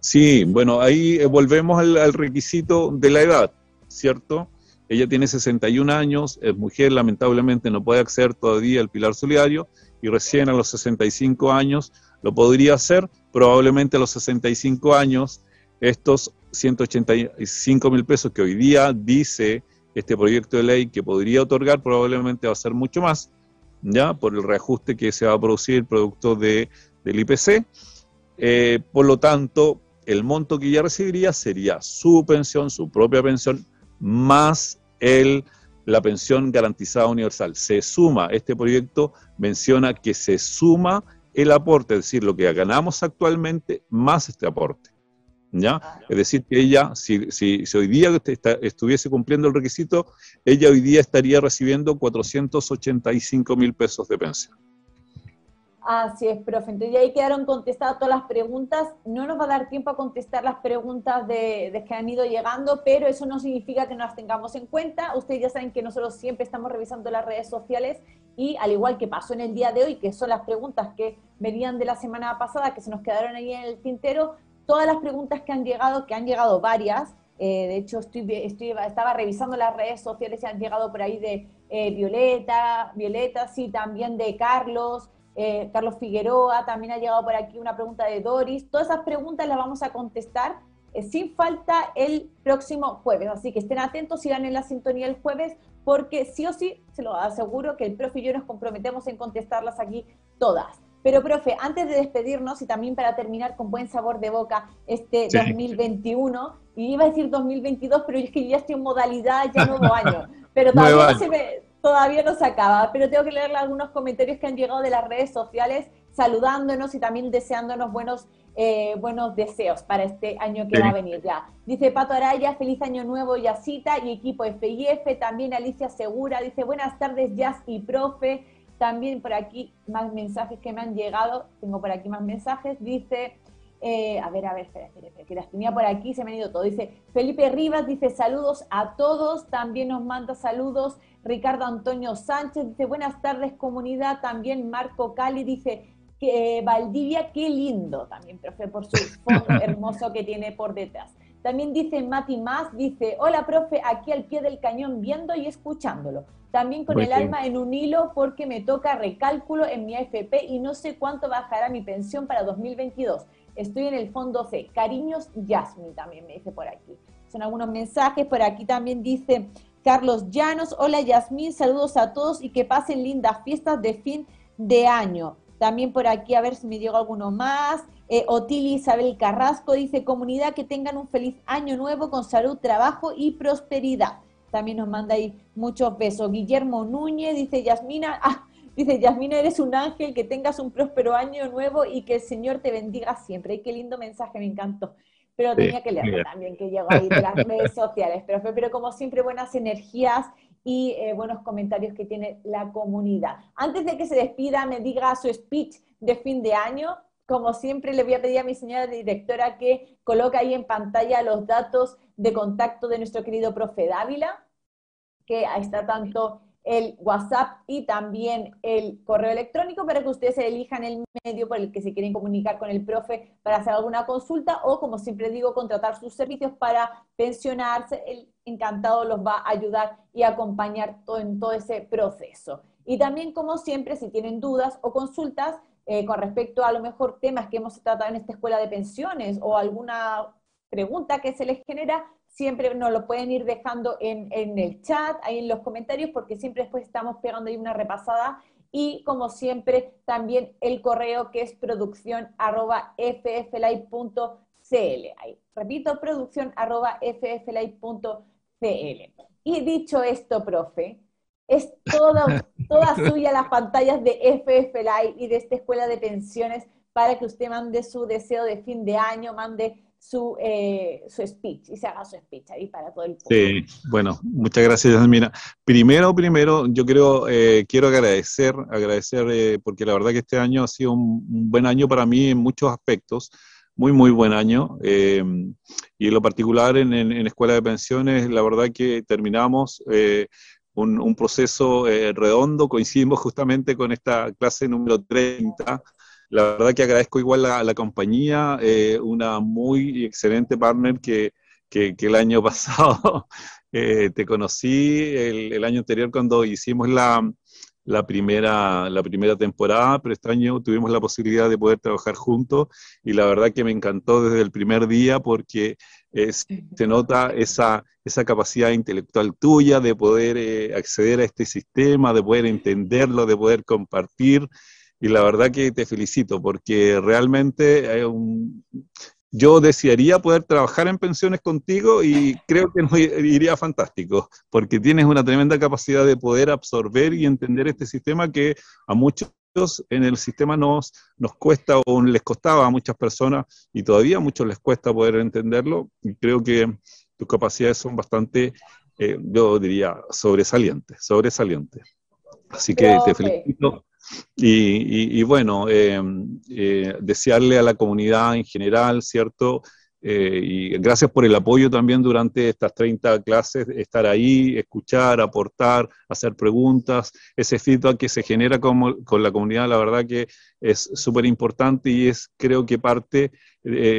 Sí, bueno, ahí eh, volvemos al requisito de la edad, ¿cierto? Ella tiene 61 años, es mujer, lamentablemente no puede acceder todavía al pilar solidario y recién a los 65 años lo podría hacer. Probablemente a los 65 años estos 185 mil pesos que hoy día dice este proyecto de ley que podría otorgar probablemente va a ser mucho más, ya por el reajuste que se va a producir producto de, del IPC. Eh, por lo tanto, el monto que ella recibiría sería su pensión, su propia pensión, más el, la pensión garantizada universal. Se suma, este proyecto menciona que se suma el aporte, es decir, lo que ganamos actualmente más este aporte. ¿Ya? Es decir, que ella, si, si, hoy día estuviese cumpliendo el requisito, ella hoy día estaría recibiendo 485 mil pesos de pensión.
Así es, profe. Entonces ya ahí quedaron contestadas todas las preguntas. No nos va a dar tiempo a contestar las preguntas de, que han ido llegando, pero eso no significa que no las tengamos en cuenta. Ustedes ya saben que nosotros siempre estamos revisando las redes sociales y al igual que pasó en el día de hoy, que son las preguntas que venían de la semana pasada, que se nos quedaron ahí en el tintero, todas las preguntas que han llegado, que han llegado varias, eh, de hecho estoy, estoy, estaba revisando las redes sociales y han llegado por ahí de eh, Violeta, Violeta, sí, también de Carlos, eh, Carlos Figueroa, también ha llegado por aquí una pregunta de Doris. Todas esas preguntas las vamos a contestar eh, sin falta el próximo jueves. Así que estén atentos, sigan en la sintonía el jueves, porque sí o sí, se lo aseguro que el profe y yo nos comprometemos en contestarlas aquí todas. Pero, profe, antes de despedirnos y también para terminar con buen sabor de boca este 2021, y iba a decir 2022, pero es que ya estoy en modalidad, ya nuevo año. Pero todavía no se me, todavía no se acaba, pero tengo que leer algunos comentarios que han llegado de las redes sociales saludándonos y también deseándonos buenos, eh, buenos deseos para este año que va a venir ya. Dice Pato Araya, feliz año nuevo, Yacita y equipo FIF. También Alicia Segura dice, buenas tardes, Jazz y profe. También por aquí más mensajes que me han llegado. Tengo por aquí más mensajes. Dice, eh, a ver, a ver, espera, espera, espera, que las tenía por aquí, se me han ido todo. Dice Felipe Rivas, dice saludos a todos. También nos manda saludos Ricardo Antonio Sánchez dice, buenas tardes comunidad, también Marco Cali dice, que eh, Valdivia, qué lindo, también, profe, por su fondo hermoso que tiene por detrás. También dice Mati Más, dice, hola, profe, aquí al pie del cañón viendo y escuchándolo. También con el alma en un hilo porque me toca recálculo en mi AFP y no sé cuánto bajará mi pensión para 2022. Estoy en el fondo C. Cariños, Yasmin también me dice por aquí. Son algunos mensajes. Por aquí también dice, Carlos Llanos, hola Yasmín, saludos a todos y que pasen lindas fiestas de fin de año. También por aquí, a ver si me llegó alguno más. Eh, Otili Isabel Carrasco dice, comunidad, que tengan un feliz año nuevo con salud, trabajo y prosperidad. También nos manda ahí muchos besos. Guillermo Núñez dice, Yasmina, ah, dice, Yasmina, eres un ángel, que tengas un próspero año nuevo y que el Señor te bendiga siempre. Y qué lindo mensaje, me encantó pero tenía que leerlo también, que llegó ahí de las redes sociales. Pero, pero como siempre, buenas energías y eh, buenos comentarios que tiene la comunidad. Antes de que se despida, me diga su speech de fin de año. Como siempre, le voy a pedir a mi señora directora que coloque ahí en pantalla los datos de contacto de nuestro querido profe Dávila, que está tanto el WhatsApp y también el correo electrónico para que ustedes elijan el medio por el que se quieren comunicar con el profe para hacer alguna consulta o, como siempre digo, contratar sus servicios para pensionarse. El encantado los va a ayudar y acompañar todo, en todo ese proceso. Y también, como siempre, si tienen dudas o consultas eh, con respecto a lo mejor temas que hemos tratado en esta escuela de pensiones o alguna pregunta que se les genera, siempre nos lo pueden ir dejando en, el chat, ahí en los comentarios, porque siempre después estamos pegando ahí una repasada. Y como siempre, también el correo que es producción arroba repito, producción arroba Y dicho esto, profe, es toda, toda suya las pantallas de FF y de esta escuela de pensiones para que usted mande su deseo de fin de año, mande su, eh, su speech y se haga su speech ahí para todo el
público. Sí, bueno, muchas gracias, Yasmina. Primero, primero, yo creo, eh, quiero agradecer, agradecer, eh, porque la verdad que este año ha sido un, buen año para mí en muchos aspectos, muy, muy buen año. y en lo particular en, en, Escuela de Pensiones, la verdad que terminamos un, proceso redondo, coincidimos justamente con esta clase número 30 la verdad que agradezco igual a la, compañía, eh, una muy excelente partner que, que, el año pasado eh, te conocí, el, año anterior cuando hicimos la, la, primera, la primera temporada, pero este año tuvimos la posibilidad de poder trabajar juntos y la verdad que me encantó desde el primer día porque se nota esa, esa capacidad intelectual tuya de poder eh, acceder a este sistema, de poder entenderlo, de poder compartir. Y la verdad que te felicito porque realmente yo desearía poder trabajar en pensiones contigo y creo que nos iría fantástico, porque tienes una tremenda capacidad de poder absorber y entender este sistema que a muchos en el sistema nos, nos cuesta o les costaba a muchas personas y todavía a muchos les cuesta poder entenderlo y creo que tus capacidades son bastante, eh, yo diría, sobresalientes, sobresalientes. Así que te felicito y, bueno, eh, eh, desearle a la comunidad en general, ¿cierto? Eh, y gracias por el apoyo también durante estas 30 clases, estar ahí, escuchar, aportar, hacer preguntas, ese feedback que se genera con, con la comunidad, la verdad que es súper importante y es creo que parte,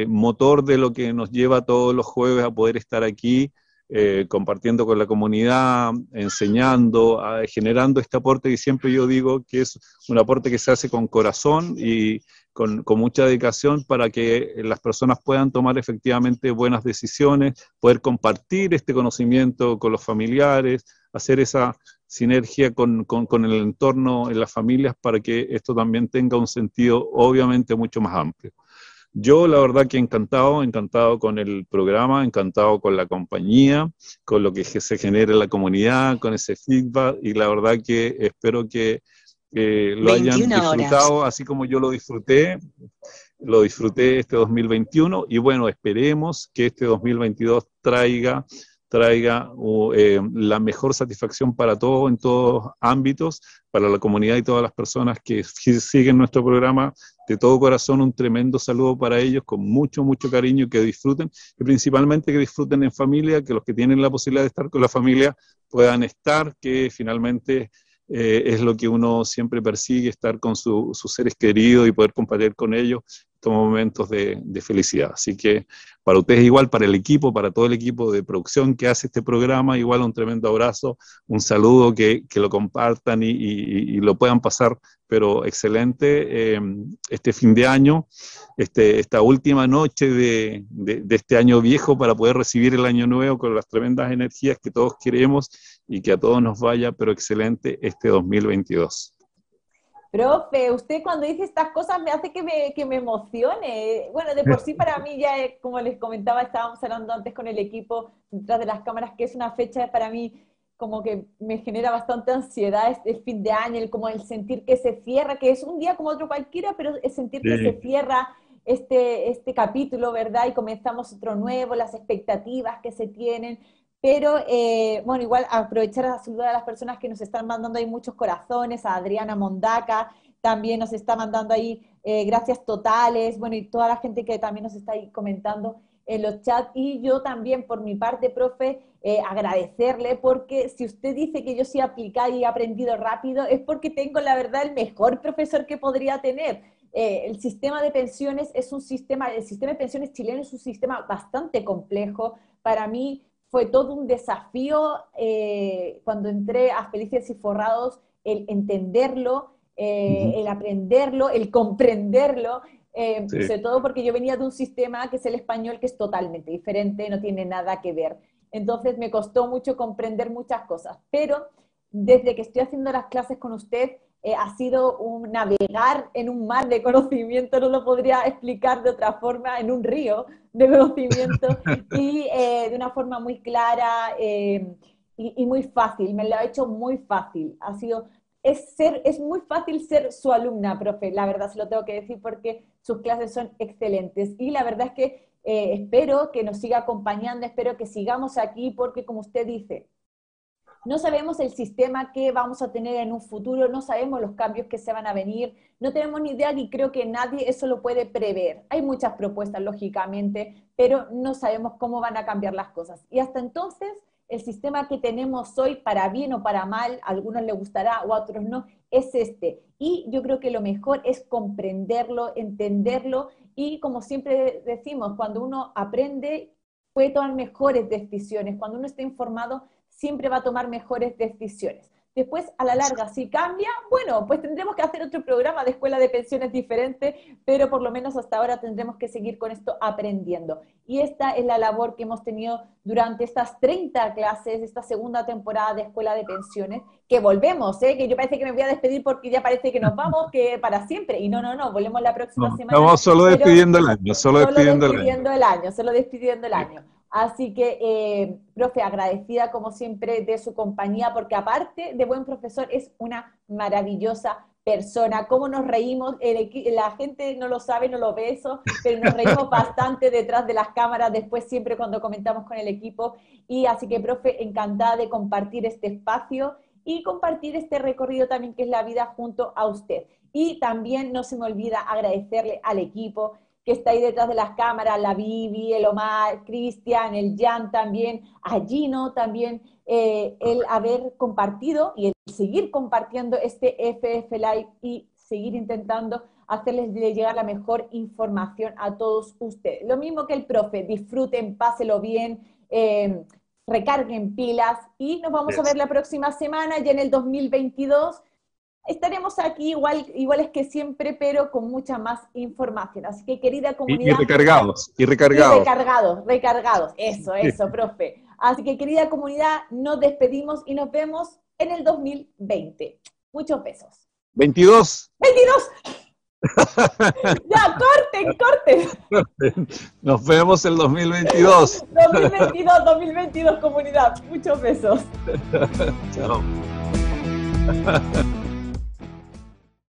motor de lo que nos lleva todos los jueves a poder estar aquí eh, compartiendo con la comunidad, enseñando, generando este aporte que siempre yo digo que es un aporte que se hace con corazón y con, mucha dedicación para que las personas puedan tomar efectivamente buenas decisiones, poder compartir este conocimiento con los familiares, hacer esa sinergia con, con el entorno en las familias para que esto también tenga un sentido obviamente mucho más amplio. Yo la verdad que encantado, encantado con el programa, encantado con la compañía, con lo que se genera en la comunidad, con ese feedback y la verdad que espero que lo hayan disfrutado así como yo lo disfruté. Lo disfruté este 2021 y bueno, esperemos que este 2022 traiga traiga eh, la mejor satisfacción para todos en todos ámbitos, para la comunidad y todas las personas que siguen nuestro programa. De todo corazón, un tremendo saludo para ellos, con mucho, mucho cariño, que disfruten y principalmente que disfruten en familia, que los que tienen la posibilidad de estar con la familia puedan estar, que finalmente eh, es lo que uno siempre persigue, estar con sus seres queridos y poder compartir con ellos estos momentos de, felicidad. Así que para ustedes igual, para el equipo, para todo el equipo de producción que hace este programa, igual un tremendo abrazo, un saludo, que, lo compartan y, lo puedan pasar, pero excelente eh, este fin de año, este, esta última noche de, de este año viejo para poder recibir el año nuevo con las tremendas energías que todos queremos y que a todos nos vaya, pero excelente este 2022.
Profe, usted cuando dice estas cosas me hace que me, que me emocione. Bueno, de por sí para mí ya, como les comentaba, estábamos hablando antes con el equipo detrás de las cámaras, que es una fecha para mí como que me genera bastante ansiedad este fin de año, el, como el sentir que se cierra, que es un día como otro cualquiera, pero es sentir que se cierra este, este capítulo, ¿verdad? Y comenzamos otro nuevo, las expectativas que se tienen. Pero, eh, bueno, igual aprovechar a saludar a las personas que nos están mandando ahí muchos corazones, a Adriana Mondaca, también nos está mandando ahí eh, gracias totales, bueno, y toda la gente que también nos está ahí comentando en los chats y yo también por mi parte, profe, eh, agradecerle porque si usted dice que yo soy aplicada y he aprendido rápido es porque tengo la verdad el mejor profesor que podría tener. Eh, el sistema de pensiones es un sistema, el sistema de pensiones chileno es un sistema bastante complejo. Para mí fue todo un desafío eh, cuando entré a Felices y Forrados, el entenderlo, el aprenderlo, el comprenderlo, sobre todo porque yo venía de un sistema que es el español, que es totalmente diferente, no tiene nada que ver. Entonces me costó mucho comprender muchas cosas, pero desde que estoy haciendo las clases con usted, eh, ha sido un navegar en un mar de conocimiento, no lo podría explicar de otra forma, en un río de conocimiento y eh, de una forma muy clara eh, y, muy fácil, me lo ha hecho muy fácil, ha sido, es, ser, es muy fácil ser su alumna, profe, la verdad se lo tengo que decir porque sus clases son excelentes y la verdad es que eh, espero que nos siga acompañando, espero que sigamos aquí porque como usted dice, no sabemos el sistema que vamos a tener en un futuro, no sabemos los cambios que se van a venir, no tenemos ni idea y creo que nadie eso lo puede prever. Hay muchas propuestas, lógicamente, pero no sabemos cómo van a cambiar las cosas. Y hasta entonces, el sistema que tenemos hoy, para bien o para mal, a algunos les gustará o a otros no, es este. Y yo creo que lo mejor es comprenderlo, entenderlo y como siempre decimos, cuando uno aprende puede tomar mejores decisiones. Cuando uno está informado siempre va a tomar mejores decisiones. Después, a la larga, si cambia, bueno, pues tendremos que hacer otro programa de escuela de pensiones diferente, pero por lo menos hasta ahora tendremos que seguir con esto aprendiendo. Y esta es la labor que hemos tenido durante estas 30 clases, esta segunda temporada de escuela de pensiones, que volvemos, ¿eh? que yo parece que me voy a despedir porque ya parece que nos vamos, que para siempre. Y no, no, no, volvemos la próxima semana.
Estamos solo despidiendo el año,
solo, despidiendo, el año. Solo despidiendo el año. Así que, eh, profe, agradecida como siempre de su compañía, porque aparte de buen profesor, es una maravillosa persona. Cómo nos reímos, la gente no lo sabe, no lo ve eso, pero nos reímos bastante detrás de las cámaras, después siempre cuando comentamos con el equipo. Y así que, profe, encantada de compartir este espacio y compartir este recorrido también que es la vida junto a usted. Y también no se me olvida agradecerle al equipo, que está ahí detrás de las cámaras, la Vivi, el Omar, Cristian, el Jan también, a Gino también, eh, el haber compartido y el seguir compartiendo este FF Live y seguir intentando hacerles llegar la mejor información a todos ustedes. Lo mismo que el profe, disfruten, páselo bien, eh, recarguen pilas y nos vamos a ver la próxima semana, ya en el 2022 estaremos aquí igual, iguales que siempre, pero con mucha más información. Así que querida comunidad...
Y, recargados, y recargados.
Y recargados, recargados. Eso, eso, profe. Así que querida comunidad, nos despedimos y nos vemos en el 2020. Muchos besos.
22.
22. ya, corten, corten.
Nos vemos el 2022.
2022, 2022, comunidad. Muchos besos. Chao.